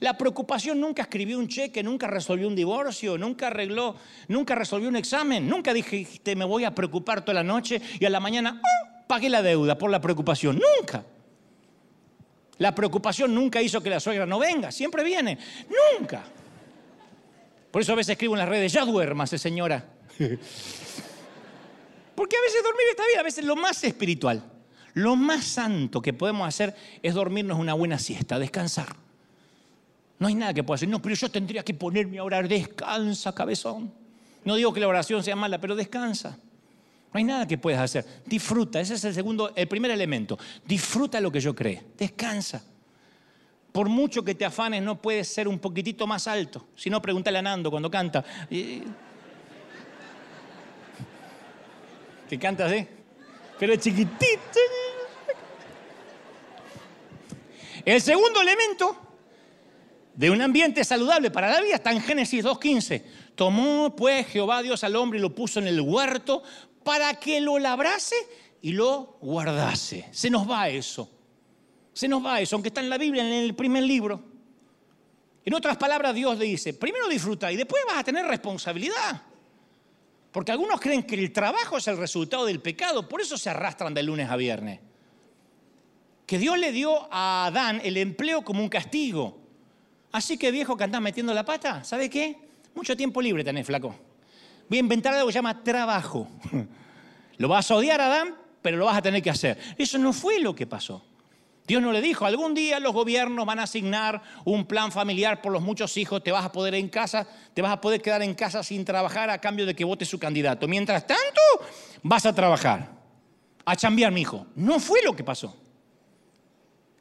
La preocupación nunca escribió un cheque, nunca resolvió un divorcio, nunca arregló, nunca resolvió un examen, nunca dijiste, me voy a preocupar toda la noche y a la mañana ¡oh! pagué la deuda por la preocupación, nunca. La preocupación nunca hizo que la suegra no venga, siempre viene, nunca. Por eso a veces escribo en las redes, ya duérmase señora. Porque a veces dormir está bien, a veces lo más espiritual. Lo más santo que podemos hacer es dormirnos una buena siesta, descansar. No hay nada que pueda hacer. No, pero yo tendría que ponerme a orar. Descansa, cabezón. No digo que la oración sea mala, pero descansa. No hay nada que puedas hacer. Disfruta. Ese es el segundo, el primer elemento. Disfruta lo que yo creo. Descansa. Por mucho que te afanes, no puedes ser un poquitito más alto. Si no, pregúntale a Nando cuando canta. ¿Qué canta así? Pero chiquitito. El segundo elemento de un ambiente saludable para la vida está en Génesis 2.15. Tomó pues Jehová Dios al hombre y lo puso en el huerto para que lo labrase y lo guardase. Se nos va eso. Se nos va eso, aunque está en la Biblia, en el primer libro. En otras palabras, Dios le dice, primero disfruta y después vas a tener responsabilidad. Porque algunos creen que el trabajo es el resultado del pecado, por eso se arrastran de lunes a viernes que Dios le dio a Adán el empleo como un castigo. Así que viejo que andás metiendo la pata, ¿sabe qué? Mucho tiempo libre tenés, flaco. Voy a inventar algo que se llama trabajo. Lo vas a odiar, Adán, pero lo vas a tener que hacer. Eso no fue lo que pasó. Dios no le dijo, algún día los gobiernos van a asignar un plan familiar por los muchos hijos, te vas a poder en casa, te vas a poder quedar en casa sin trabajar a cambio de que vote su candidato. Mientras tanto, vas a trabajar, a chambear, mi hijo. No fue lo que pasó.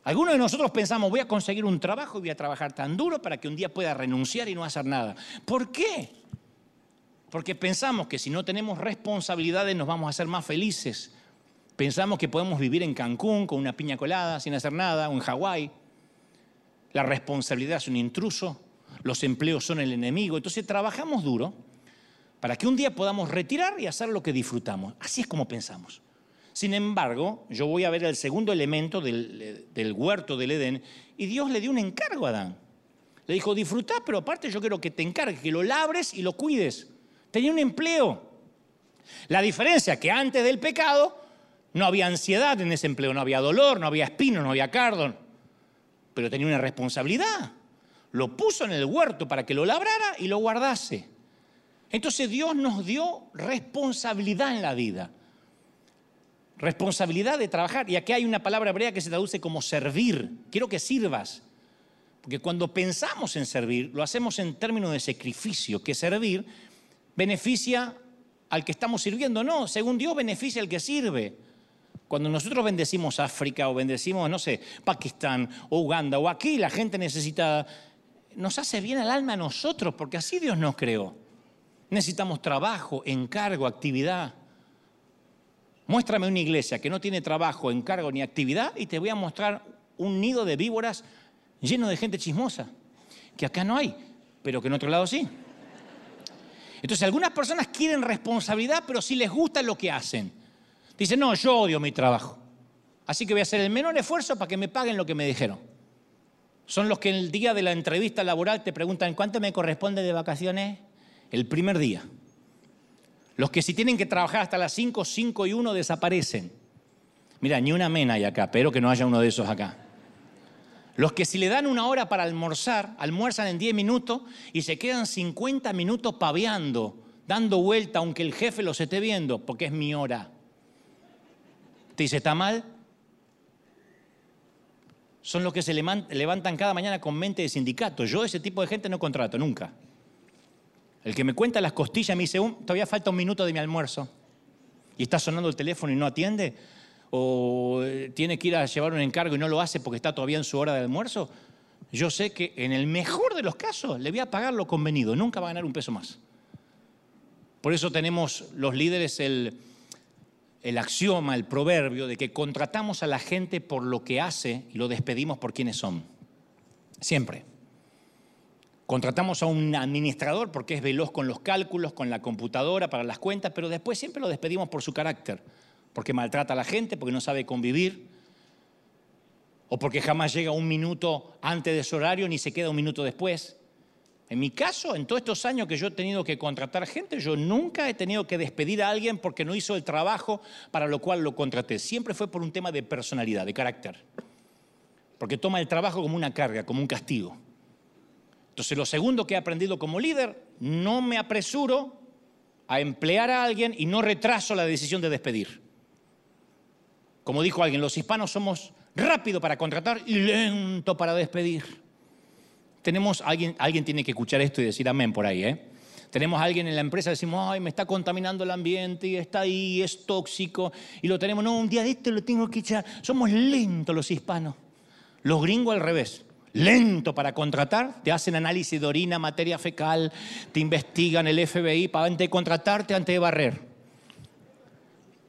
Algunos de nosotros pensamos, voy a conseguir un trabajo y voy a trabajar tan duro para que un día pueda renunciar y no hacer nada. ¿Por qué? Porque pensamos que si no tenemos responsabilidades nos vamos a hacer más felices. Pensamos que podemos vivir en Cancún con una piña colada sin hacer nada o en Hawái. La responsabilidad es un intruso, los empleos son el enemigo. Entonces trabajamos duro para que un día podamos retirar y hacer lo que disfrutamos. Así es como pensamos. Sin embargo, yo voy a ver el segundo elemento del, huerto del Edén y Dios le dio un encargo a Adán. Le dijo, disfruta, pero aparte yo quiero que te encargues, que lo labres y lo cuides. Tenía un empleo. La diferencia es que antes del pecado no había ansiedad en ese empleo, no había dolor, no había espino, no había cardo, pero tenía una responsabilidad. Lo puso en el huerto para que lo labrara y lo guardase. Entonces Dios nos dio responsabilidad en la vida. Responsabilidad de trabajar. Y aquí hay una palabra hebrea que se traduce como servir. Quiero que sirvas. Porque cuando pensamos en servir, lo hacemos en términos de sacrificio, que servir beneficia al que estamos sirviendo. No, según Dios beneficia al que sirve. Cuando nosotros bendecimos África o bendecimos, no sé, Pakistán o Uganda o aquí la gente necesita, nos hace bien al alma a nosotros, porque así Dios nos creó. Necesitamos trabajo, encargo, actividad. Muéstrame una iglesia que no tiene trabajo, encargo ni actividad y te voy a mostrar un nido de víboras lleno de gente chismosa, que acá no hay, pero que en otro lado sí. Entonces algunas personas quieren responsabilidad, pero sí les gusta lo que hacen. Dicen, no, yo odio mi trabajo. Así que voy a hacer el menor esfuerzo para que me paguen lo que me dijeron. Son los que el día de la entrevista laboral te preguntan, ¿cuánto me corresponde de vacaciones? El primer día. Los que si tienen que trabajar hasta las 5, 5 y 1 desaparecen. Mira, ni una mena hay acá, espero que no haya uno de esos acá. Los que si le dan una hora para almorzar, almuerzan en 10 minutos y se quedan 50 minutos paveando, dando vuelta aunque el jefe los esté viendo, porque es mi hora. Te dice, ¿está mal? Son los que se levantan cada mañana con mente de sindicato. Yo ese tipo de gente no contrato, nunca. El que me cuenta las costillas me dice, todavía falta un minuto de mi almuerzo. Y está sonando el teléfono y no atiende o eh, tiene que ir a llevar un encargo y no lo hace porque está todavía en su hora de almuerzo, yo sé que en el mejor de los casos le voy a pagar lo convenido, nunca va a ganar un peso más. Por eso tenemos los líderes el, axioma, el proverbio de que contratamos a la gente por lo que hace y lo despedimos por quienes son. Siempre. Contratamos a un administrador porque es veloz con los cálculos, con la computadora, para las cuentas, pero después siempre lo despedimos por su carácter porque maltrata a la gente, porque no sabe convivir, o porque jamás llega un minuto antes de su horario ni se queda un minuto después. En mi caso, en todos estos años que yo he tenido que contratar gente, yo nunca he tenido que despedir a alguien porque no hizo el trabajo para lo cual lo contraté. Siempre fue por un tema de personalidad, de carácter. Porque toma el trabajo como una carga, como un castigo. Entonces, lo segundo que he aprendido como líder, no me apresuro a emplear a alguien y no retraso la decisión de despedir. Como dijo alguien, los hispanos somos rápido para contratar y lento para despedir. Tenemos alguien, alguien tiene que escuchar esto y decir amén por ahí, ¿eh? Tenemos a alguien en la empresa, decimos, ay, me está contaminando el ambiente y está ahí, es tóxico, y lo tenemos, no, un día de esto lo tengo que echar. Somos lentos los hispanos. Los gringos al revés. Lento para contratar, te hacen análisis de orina, materia fecal, te investigan el FBI para antes de contratarte, antes de barrer.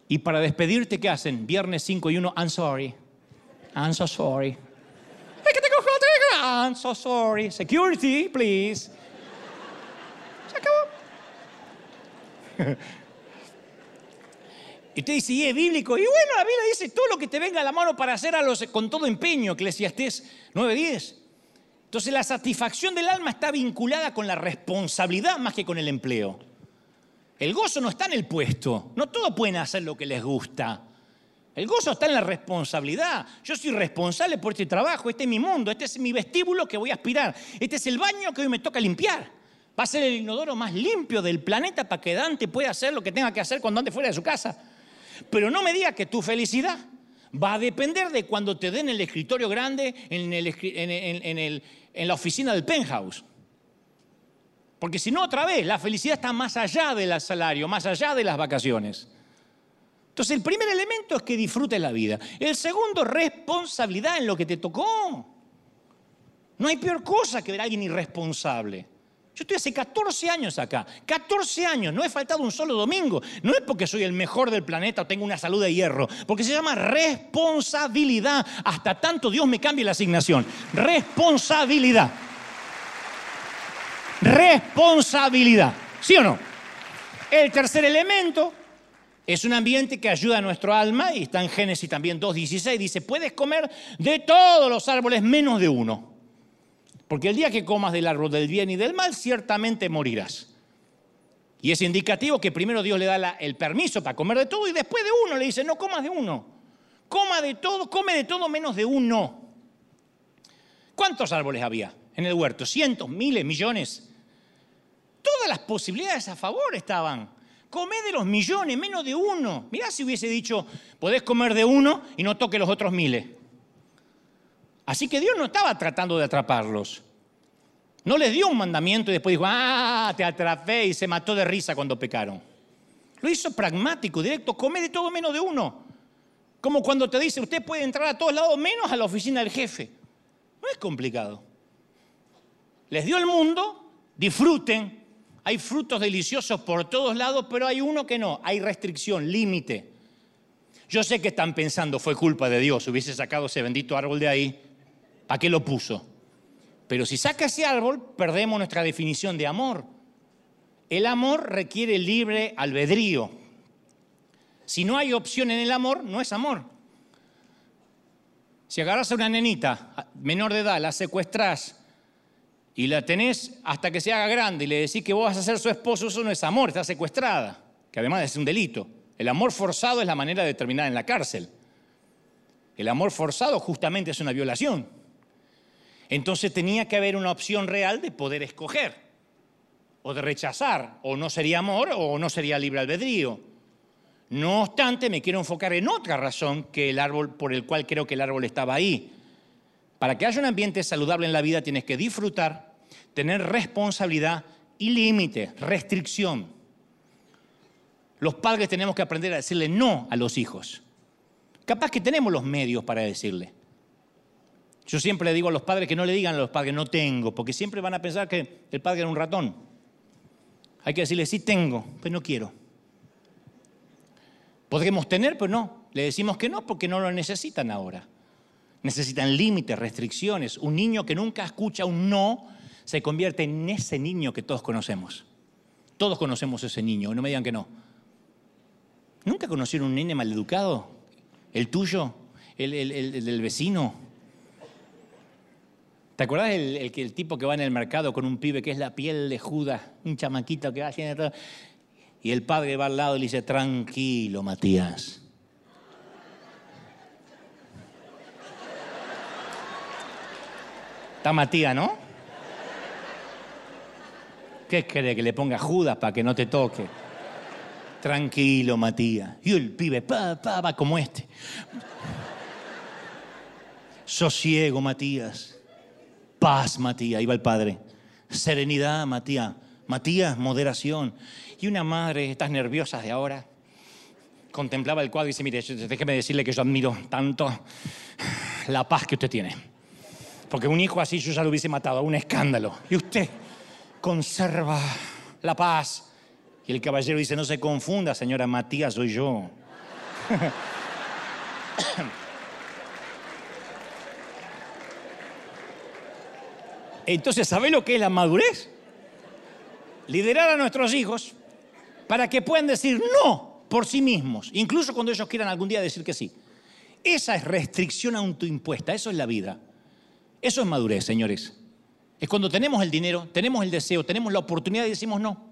Y para despedirte, ¿qué hacen? Viernes 5 y 1, I'm sorry. I'm so sorry. I'm so sorry. Security, please. Se acabó. Y te dice, y es bíblico. Y bueno, la Biblia dice, todo lo que te venga a la mano para hacer a los, con todo empeño, Eclesiastés 9.10. Entonces la satisfacción del alma está vinculada con la responsabilidad más que con el empleo. El gozo no está en el puesto. No todos pueden hacer lo que les gusta. El gozo está en la responsabilidad. Yo soy responsable por este trabajo, este es mi mundo, este es mi vestíbulo que voy a aspirar, este es el baño que hoy me toca limpiar. Va a ser el inodoro más limpio del planeta para que Dante pueda hacer lo que tenga que hacer cuando ande fuera de su casa. Pero no me digas que tu felicidad va a depender de cuando te den el escritorio grande en, en la oficina del penthouse. Porque si no, otra vez, la felicidad está más allá del salario, más allá de las vacaciones. Entonces, el primer elemento es que disfrutes la vida. El segundo, responsabilidad en lo que te tocó. No hay peor cosa que ver a alguien irresponsable. Yo estoy hace 14 años acá, 14 años, no he faltado un solo domingo. No es porque soy el mejor del planeta o tengo una salud de hierro, porque se llama responsabilidad. Hasta tanto Dios me cambie la asignación. Responsabilidad. Responsabilidad. ¿Sí o no? El tercer elemento es un ambiente que ayuda a nuestro alma y está en Génesis también 2.16. Dice, puedes comer de todos los árboles menos de uno. Porque el día que comas del árbol del bien y del mal, ciertamente morirás. Y es indicativo que primero Dios le da el permiso para comer de todo y después de uno le dice, no comas de uno. Coma de todo, come de todo menos de uno. ¿Cuántos árboles había en el huerto? ¿Cientos, miles, millones? Las posibilidades a favor estaban. Come de los millones, menos de uno. Mirá si hubiese dicho, podés comer de uno y no toque los otros miles. Así que Dios no estaba tratando de atraparlos. No les dio un mandamiento y después dijo, ah, te atrapé y se mató de risa cuando pecaron. Lo hizo pragmático, directo, come de todo menos de uno. Como cuando te dice, usted puede entrar a todos lados menos a la oficina del jefe. No es complicado. Les dio el mundo, disfruten. Hay frutos deliciosos por todos lados, pero hay uno que no, hay restricción, límite. Yo sé que están pensando, fue culpa de Dios, hubiese sacado ese bendito árbol de ahí ¿Para qué lo puso? Pero si saca ese árbol, perdemos nuestra definición de amor. El amor requiere libre albedrío. Si no hay opción en el amor, no es amor. Si agarras a una nenita menor de edad, la secuestras y la tenés hasta que se haga grande y le decís que vos vas a ser su esposo, eso no es amor, está secuestrada, que además es un delito. El amor forzado es la manera de terminar en la cárcel. El amor forzado justamente es una violación. Entonces tenía que haber una opción real de poder escoger, o de rechazar, o no sería amor o no sería libre albedrío. No obstante, me quiero enfocar en otra razón que el árbol por el cual creo que el árbol estaba ahí. Para que haya un ambiente saludable en la vida tienes que disfrutar, tener responsabilidad y límite, restricción. Los padres tenemos que aprender a decirle no a los hijos. Capaz que tenemos los medios para decirle. Yo siempre le digo a los padres que no le digan a los padres no tengo, porque siempre van a pensar que el padre era un ratón. Hay que decirle sí tengo, pero no quiero. Podremos tener, pero no. Le decimos que no porque no lo necesitan ahora. Necesitan límites, restricciones. Un niño que nunca escucha un no se convierte en ese niño que todos conocemos. Todos conocemos ese niño, no me digan que no. ¿Nunca conocieron un nene maleducado? ¿El tuyo? ¿El, el del vecino? ¿Te acuerdas el, el, tipo que va en el mercado con un pibe que es la piel de Judas, un chamaquito que va haciendo? Y el padre va al lado y le dice, tranquilo, Matías. Está Matías, ¿no? ¿Qué cree que le ponga Judas para que no te toque? Tranquilo, Matías. Y el pibe, pa, pa, va como este. Sosiego, Matías. Paz, Matías, iba el padre. Serenidad, Matías. Matías, moderación. Y una madre, estas nerviosas de ahora, contemplaba el cuadro y dice, mire, déjeme decirle que yo admiro tanto la paz que usted tiene. Porque un hijo así yo ya lo hubiese matado, un escándalo. Y usted conserva la paz. Y el caballero dice, no se confunda, señora Matías, soy yo. Entonces, ¿sabe lo que es la madurez? Liderar a nuestros hijos para que puedan decir no por sí mismos, incluso cuando ellos quieran algún día decir que sí. Esa es restricción autoimpuesta, eso es la vida. Eso es madurez, señores. Es cuando tenemos el dinero, tenemos el deseo, tenemos la oportunidad y decimos no.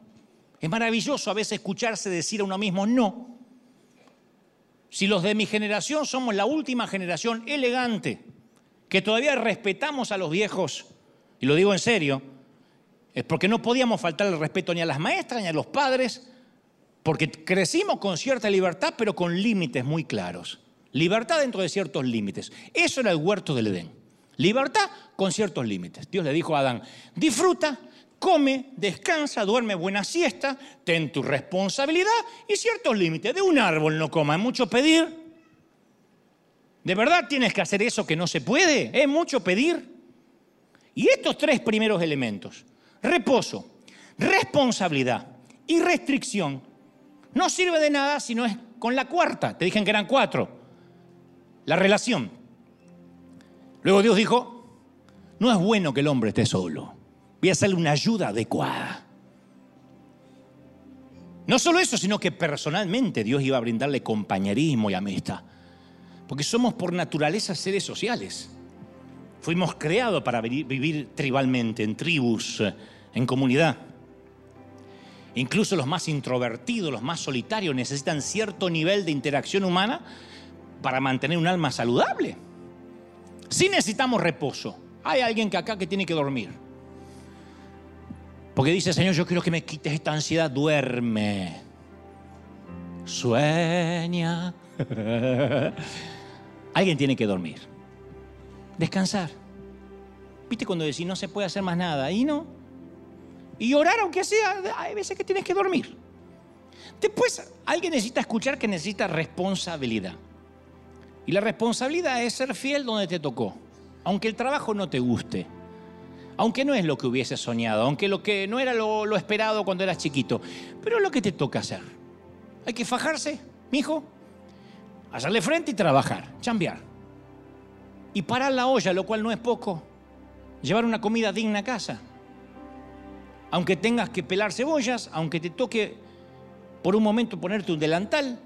Es maravilloso a veces escucharse decir a uno mismo no. Si los de mi generación somos la última generación elegante, que todavía respetamos a los viejos, y lo digo en serio, es porque no podíamos faltar el respeto ni a las maestras ni a los padres, porque crecimos con cierta libertad, pero con límites muy claros. Libertad dentro de ciertos límites. Eso era el huerto del Edén. Libertad con ciertos límites. Dios le dijo a Adán, disfruta, come, descansa, duerme buena siesta, ten tu responsabilidad y ciertos límites. De un árbol no coma, es mucho pedir. ¿De verdad tienes que hacer eso que no se puede? ¿Es mucho pedir? Y estos tres primeros elementos, reposo, responsabilidad y restricción, no sirve de nada si no es con la cuarta. Te dije que eran cuatro. La relación. Luego Dios dijo, no es bueno que el hombre esté solo. Voy a hacerle una ayuda adecuada. No solo eso, sino que personalmente Dios iba a brindarle compañerismo y amistad. Porque somos por naturaleza seres sociales. Fuimos creados para vivir tribalmente, en tribus, en comunidad. Incluso los más introvertidos, los más solitarios necesitan cierto nivel de interacción humana para mantener un alma saludable. Si necesitamos reposo. Hay alguien que acá que tiene que dormir. Porque dice, Señor, yo quiero que me quites esta ansiedad. Duerme. Sueña. alguien tiene que dormir. Descansar. ¿Viste cuando decís no se puede hacer más nada? Y no. Y orar aunque sea, hay veces que tienes que dormir. Después, alguien necesita escuchar que necesita responsabilidad. Y la responsabilidad es ser fiel donde te tocó, aunque el trabajo no te guste, aunque no es lo que hubiese soñado, aunque lo que no era lo, esperado cuando eras chiquito, pero es lo que te toca hacer. Hay que fajarse, mijo, hacerle frente y trabajar, chambear. Y parar la olla, lo cual no es poco. Llevar una comida digna a casa aunque tengas que pelar cebollas, aunque te toque por un momento ponerte un delantal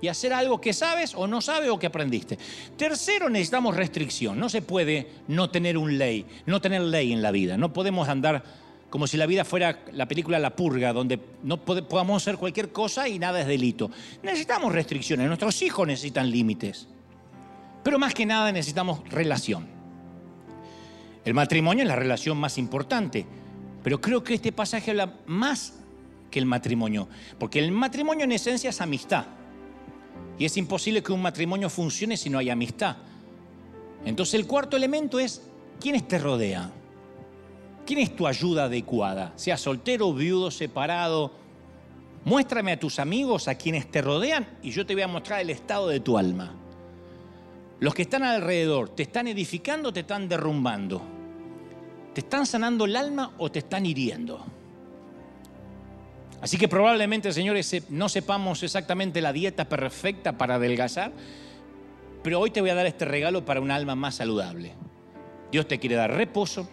y hacer algo que sabes o no sabes o que aprendiste. Tercero, necesitamos restricción. No se puede no tener un ley, no tener ley en la vida. No podemos andar como si la vida fuera la película La Purga, donde no podamos hacer cualquier cosa y nada es delito. Necesitamos restricciones, nuestros hijos necesitan límites. Pero más que nada necesitamos relación. El matrimonio es la relación más importante. Pero creo que este pasaje habla más que el matrimonio, porque el matrimonio en esencia es amistad. Y es imposible que un matrimonio funcione si no hay amistad. Entonces el cuarto elemento es, ¿quiénes te rodean? ¿Quién es tu ayuda adecuada? Sea soltero, viudo, separado. Muéstrame a tus amigos, a quienes te rodean, y yo te voy a mostrar el estado de tu alma. Los que están alrededor, ¿te están edificando o te están derrumbando? ¿Te están sanando el alma o te están hiriendo? Así que probablemente, señores, no sepamos exactamente la dieta perfecta para adelgazar, pero hoy te voy a dar este regalo para un alma más saludable. Dios te quiere dar reposo,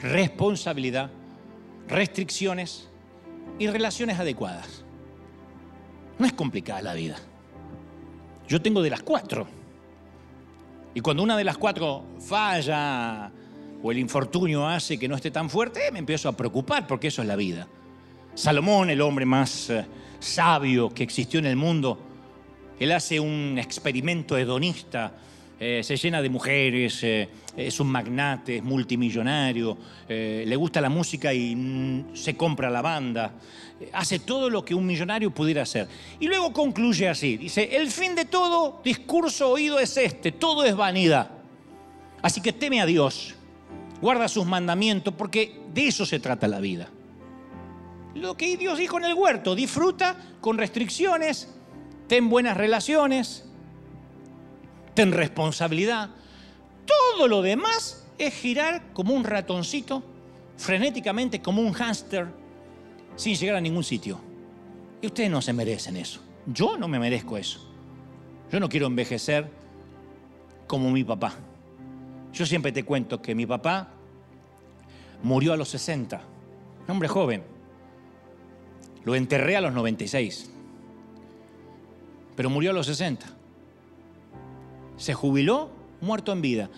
responsabilidad, restricciones y relaciones adecuadas. No es complicada la vida. Yo tengo de las cuatro. Y cuando una de las cuatro falla, o el infortunio hace que no esté tan fuerte, me empiezo a preocupar porque eso es la vida. Salomón, el hombre más eh, sabio que existió en el mundo, él hace un experimento hedonista, eh, se llena de mujeres, eh, es un magnate, es multimillonario, le gusta la música y mm, se compra la banda, hace todo lo que un millonario pudiera hacer. Y luego concluye así, dice, el fin de todo discurso oído es este, todo es vanidad. Así que teme a Dios guarda sus mandamientos, porque de eso se trata la vida. Lo que Dios dijo en el huerto, disfruta con restricciones, ten buenas relaciones, ten responsabilidad. Todo lo demás es girar como un ratoncito, frenéticamente como un hámster, sin llegar a ningún sitio. Y ustedes no se merecen eso. Yo no me merezco eso. Yo no quiero envejecer como mi papá. Yo siempre te cuento que mi papá murió a los 60, un hombre joven. Lo enterré a los 96, pero murió a los 60. Se jubiló muerto en vida.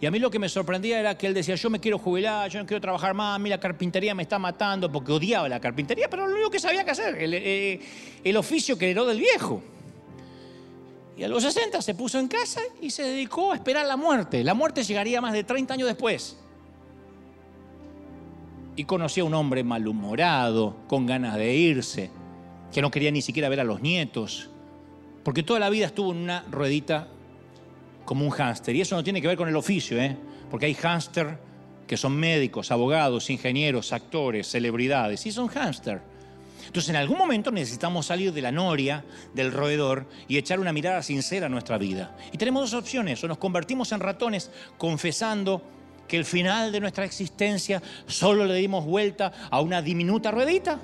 Y a mí lo que me sorprendía era que él decía, yo me quiero jubilar, yo no quiero trabajar más, a mí la carpintería me está matando, porque odiaba la carpintería, pero lo único que sabía que hacer, el, eh, el oficio que heredó del viejo. Y a los 60 se puso en casa y se dedicó a esperar la muerte. La muerte llegaría más de 30 años después. Y conocí a un hombre malhumorado, con ganas de irse, que no quería ni siquiera ver a los nietos, porque toda la vida estuvo en una ruedita como un hámster. Y eso no tiene que ver con el oficio, ¿eh? porque hay hámster que son médicos, abogados, ingenieros, actores, celebridades, y son hámster. Entonces en algún momento necesitamos salir de la noria, del roedor, y echar una mirada sincera a nuestra vida. Y tenemos dos opciones, o nos convertimos en ratones confesando que el final de nuestra existencia solo le dimos vuelta a una diminuta ruedita,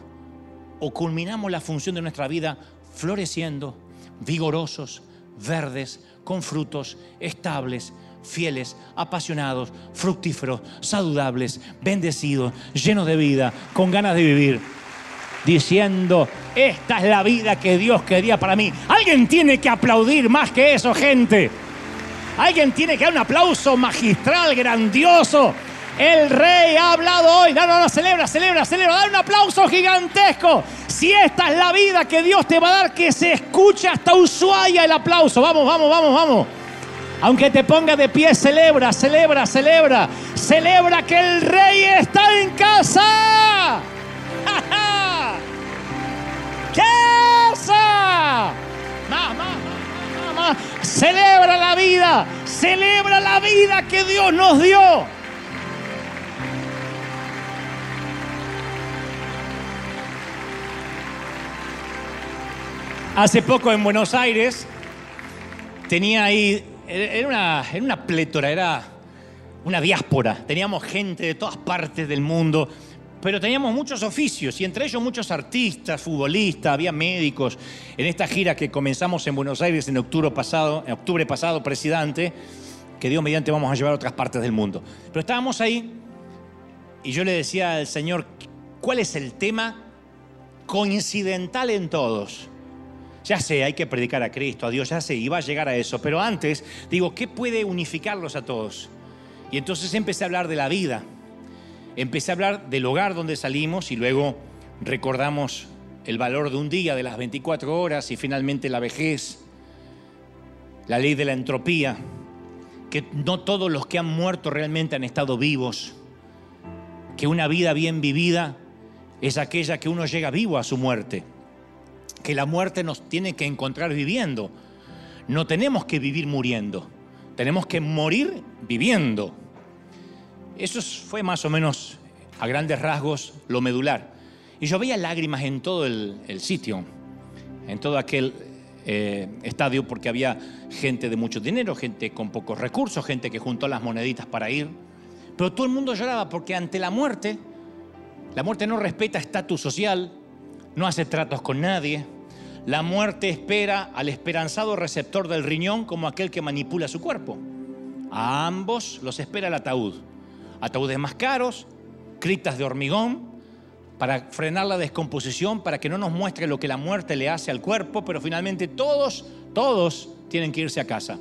o culminamos la función de nuestra vida floreciendo, vigorosos, verdes, con frutos estables, fieles, apasionados, fructíferos, saludables, bendecidos, llenos de vida, con ganas de vivir diciendo, esta es la vida que Dios quería para mí. Alguien tiene que aplaudir más que eso, gente. Alguien tiene que dar un aplauso magistral, grandioso. El rey ha hablado hoy. No, no, no, celebra, celebra, celebra. Da un aplauso gigantesco. Si esta es la vida que Dios te va a dar, que se escuche hasta Ushuaia el aplauso. Vamos, vamos, vamos, vamos. Aunque te ponga de pie, celebra, celebra, celebra. Celebra que el rey está en casa. casa. Celebra la vida. Celebra la vida que Dios nos dio. Hace poco en Buenos Aires tenía ahí, era una, era una plétora, era una diáspora. Teníamos gente de todas partes del mundo pero teníamos muchos oficios y entre ellos muchos artistas, futbolistas, había médicos. En esta gira que comenzamos en Buenos Aires en octubre pasado, en octubre pasado, presidente, que Dios mediante vamos a llevar a otras partes del mundo. Pero estábamos ahí y yo le decía al Señor, ¿cuál es el tema coincidental en todos? Ya sé, hay que predicar a Cristo, a Dios, ya sé, iba a llegar a eso, pero antes digo, ¿qué puede unificarlos a todos? Y entonces empecé a hablar de la vida empecé a hablar del hogar donde salimos y luego recordamos el valor de un día, de las 24 horas y finalmente la vejez, la ley de la entropía, que no todos los que han muerto realmente han estado vivos, que una vida bien vivida es aquella que uno llega vivo a su muerte, que la muerte nos tiene que encontrar viviendo, no tenemos que vivir muriendo, tenemos que morir viviendo. Eso fue más o menos, a grandes rasgos, lo medular. Y yo veía lágrimas en todo el, sitio, en todo aquel eh, estadio, porque había gente de mucho dinero, gente con pocos recursos, gente que juntó las moneditas para ir. Pero todo el mundo lloraba porque ante la muerte, la muerte no respeta estatus social, no hace tratos con nadie. La muerte espera al esperanzado receptor del riñón como aquel que manipula su cuerpo. A ambos los espera el ataúd ataúdes más caros, criptas de hormigón, para frenar la descomposición, para que no nos muestre lo que la muerte le hace al cuerpo, pero finalmente todos, todos tienen que irse a casa.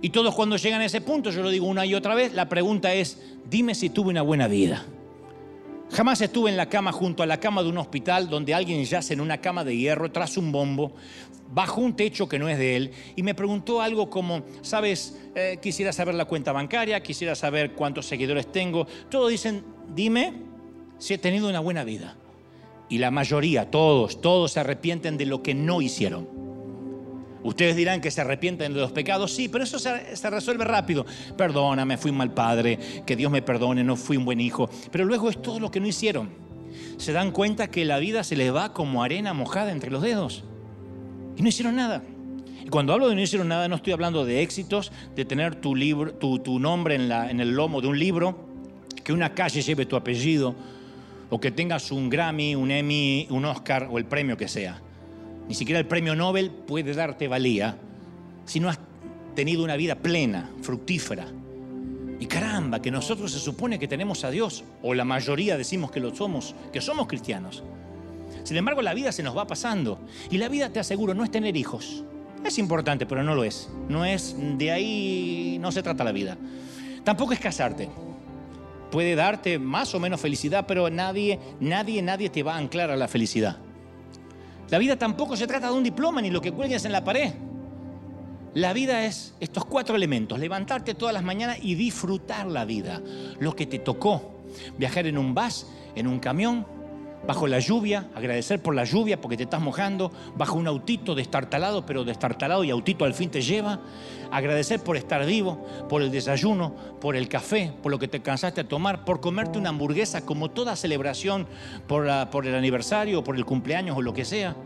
Y todos cuando llegan a ese punto, yo lo digo una y otra vez, la pregunta es, dime si tuve una buena vida. Jamás estuve en la cama junto a la cama de un hospital donde alguien yace en una cama de hierro tras un bombo, bajo un techo que no es de él, y me preguntó algo como, sabes, eh, quisiera saber la cuenta bancaria, quisiera saber cuántos seguidores tengo. Todos dicen, dime si he tenido una buena vida. Y la mayoría, todos, todos se arrepienten de lo que no hicieron. Ustedes dirán que se arrepienten de los pecados, sí, pero eso se, resuelve rápido. Perdóname, fui un mal padre, que Dios me perdone, no fui un buen hijo. Pero luego es todo lo que no hicieron. Se dan cuenta que la vida se les va como arena mojada entre los dedos. Y no hicieron nada. Y cuando hablo de no hicieron nada, no estoy hablando de éxitos, de tener tu, nombre en, en el lomo de un libro, que una calle lleve tu apellido, o que tengas un Grammy, un Emmy, un Oscar o el premio que sea. Ni siquiera el premio Nobel puede darte valía si no has tenido una vida plena, fructífera. Y caramba, que nosotros se supone que tenemos a Dios, o la mayoría decimos que lo somos, que somos cristianos. Sin embargo, la vida se nos va pasando. Y la vida, te aseguro, no es tener hijos. Es importante, pero no lo es. No es, de ahí no se trata la vida. Tampoco es casarte. Puede darte más o menos felicidad, pero nadie, nadie, nadie te va a anclar a la felicidad. La vida tampoco se trata de un diploma ni lo que cuelgues en la pared. La vida es estos cuatro elementos, levantarte todas las mañanas y disfrutar la vida, lo que te tocó, viajar en un bus, en un camión, bajo la lluvia, agradecer por la lluvia porque te estás mojando, bajo un autito destartalado, pero destartalado y autito al fin te lleva, agradecer por estar vivo, por el desayuno, por el café, por lo que te cansaste a tomar, por comerte una hamburguesa como toda celebración por, el aniversario, por el cumpleaños o lo que sea.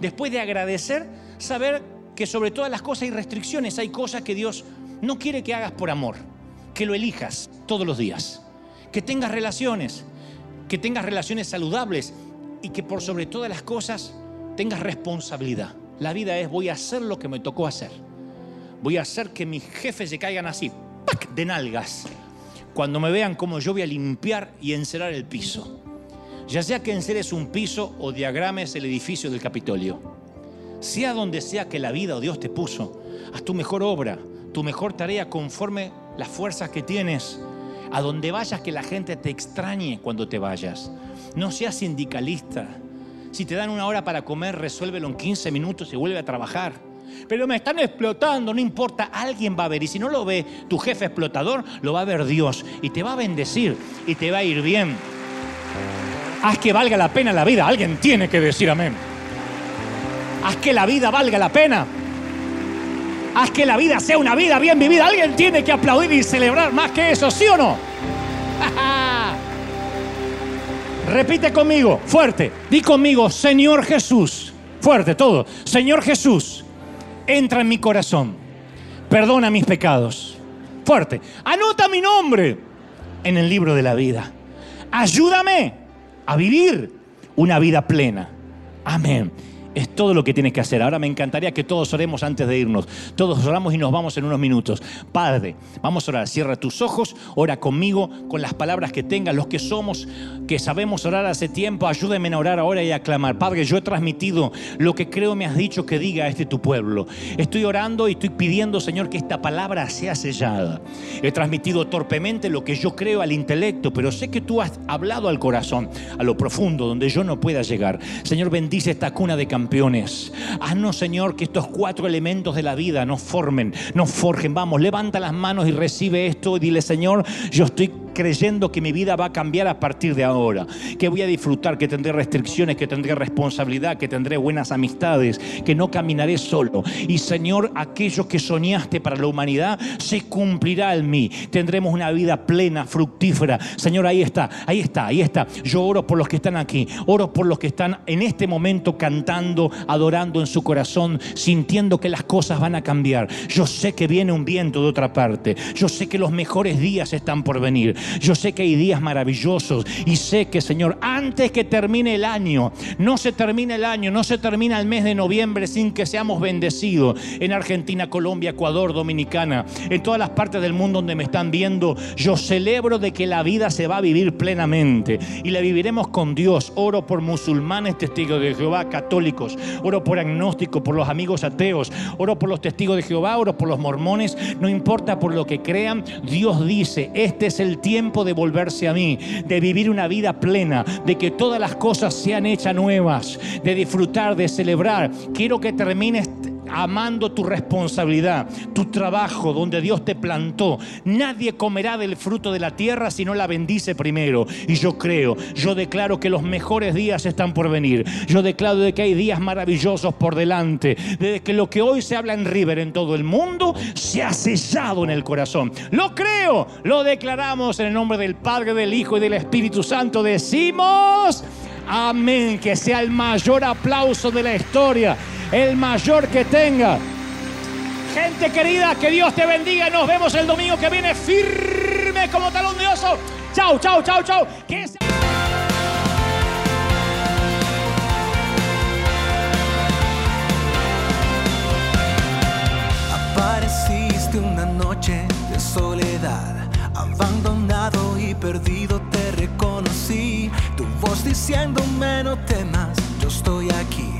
Después de agradecer, saber que sobre todas las cosas hay restricciones, hay cosas que Dios no quiere que hagas por amor, que lo elijas todos los días, que tengas relaciones, que tengas relaciones saludables y que por sobre todas las cosas tengas responsabilidad. La vida es voy a hacer lo que me tocó hacer. Voy a hacer que mis jefes se caigan así, ¡pac! de nalgas, cuando me vean como yo voy a limpiar y encerar el piso. Ya sea que enceres un piso o diagrames el edificio del Capitolio. Sea donde sea que la vida o Dios te puso, haz tu mejor obra, tu mejor tarea conforme las fuerzas que tienes a donde vayas que la gente te extrañe cuando te vayas. No seas sindicalista. Si te dan una hora para comer, resuélvelo en 15 minutos y vuelve a trabajar. Pero me están explotando, no importa, alguien va a ver. Y si no lo ve tu jefe explotador, lo va a ver Dios. Y te va a bendecir y te va a ir bien. Haz que valga la pena la vida. Alguien tiene que decir amén. Haz que la vida valga la pena. Haz que la vida sea una vida bien vivida. Alguien tiene que aplaudir y celebrar más que eso, ¿sí o no? Repite conmigo, fuerte. Di conmigo, Señor Jesús. Fuerte todo. Señor Jesús, entra en mi corazón. Perdona mis pecados. Fuerte. Anota mi nombre en el libro de la vida. Ayúdame a vivir una vida plena. Amén. Es todo lo que tienes que hacer. Ahora me encantaría que todos oremos antes de irnos. Todos oramos y nos vamos en unos minutos. Padre, vamos a orar. Cierra tus ojos, ora conmigo con las palabras que tengas. Los que somos, que sabemos orar hace tiempo, ayúdenme a orar ahora y a clamar. Padre, yo he transmitido lo que creo me has dicho que diga a este tu pueblo. Estoy orando y estoy pidiendo, Señor, que esta palabra sea sellada. He transmitido torpemente lo que yo creo al intelecto, pero sé que tú has hablado al corazón, a lo profundo, donde yo no pueda llegar. Señor, bendice esta cuna de campeones. Haznos, Señor, que estos cuatro elementos de la vida nos formen, nos forjen. Vamos, levanta las manos y recibe esto y dile, Señor, yo estoy creyendo que mi vida va a cambiar a partir de ahora, que voy a disfrutar, que tendré restricciones, que tendré responsabilidad, que tendré buenas amistades, que no caminaré solo. Y Señor, aquello que soñaste para la humanidad se cumplirá en mí. Tendremos una vida plena, fructífera. Señor, ahí está, ahí está, ahí está. Yo oro por los que están aquí, oro por los que están en este momento cantando, adorando en su corazón, sintiendo que las cosas van a cambiar. Yo sé que viene un viento de otra parte. Yo sé que los mejores días están por venir. Yo sé que hay días maravillosos y sé que, Señor, antes que termine el año, no se termina el año, no se termina el mes de noviembre sin que seamos bendecidos en Argentina, Colombia, Ecuador, Dominicana, en todas las partes del mundo donde me están viendo. Yo celebro de que la vida se va a vivir plenamente y la viviremos con Dios. Oro por musulmanes, testigos de Jehová, católicos. Oro por agnósticos, por los amigos ateos. Oro por los testigos de Jehová, oro por los mormones. No importa por lo que crean, Dios dice, este es el tiempo tiempo de volverse a mí, de vivir una vida plena, de que todas las cosas sean hechas nuevas, de disfrutar, de celebrar. Quiero que termines amando tu responsabilidad, tu trabajo donde Dios te plantó. Nadie comerá del fruto de la tierra si no la bendice primero. Y yo creo, yo declaro que los mejores días están por venir. Yo declaro de que hay días maravillosos por delante. De que lo que hoy se habla en River en todo el mundo se ha sellado en el corazón. Lo creo, lo declaramos en el nombre del Padre, del Hijo y del Espíritu Santo. Decimos, amén, que sea el mayor aplauso de la historia el mayor que tenga. Gente querida, que Dios te bendiga. Nos vemos el domingo que viene firme como talón de oso. Chao, chao, chao, chao. Apareciste una noche de soledad, abandonado y perdido te reconocí. Tu voz diciéndome no temas, yo estoy aquí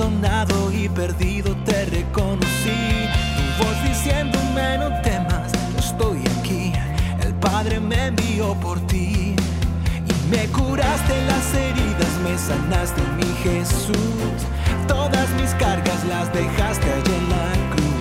abandonado y perdido te reconocí. Tu voz diciéndome no temas, yo estoy aquí. El Padre me envió por ti y me curaste las heridas, me sanaste mi Jesús. Todas mis cargas las dejaste allí en la cruz.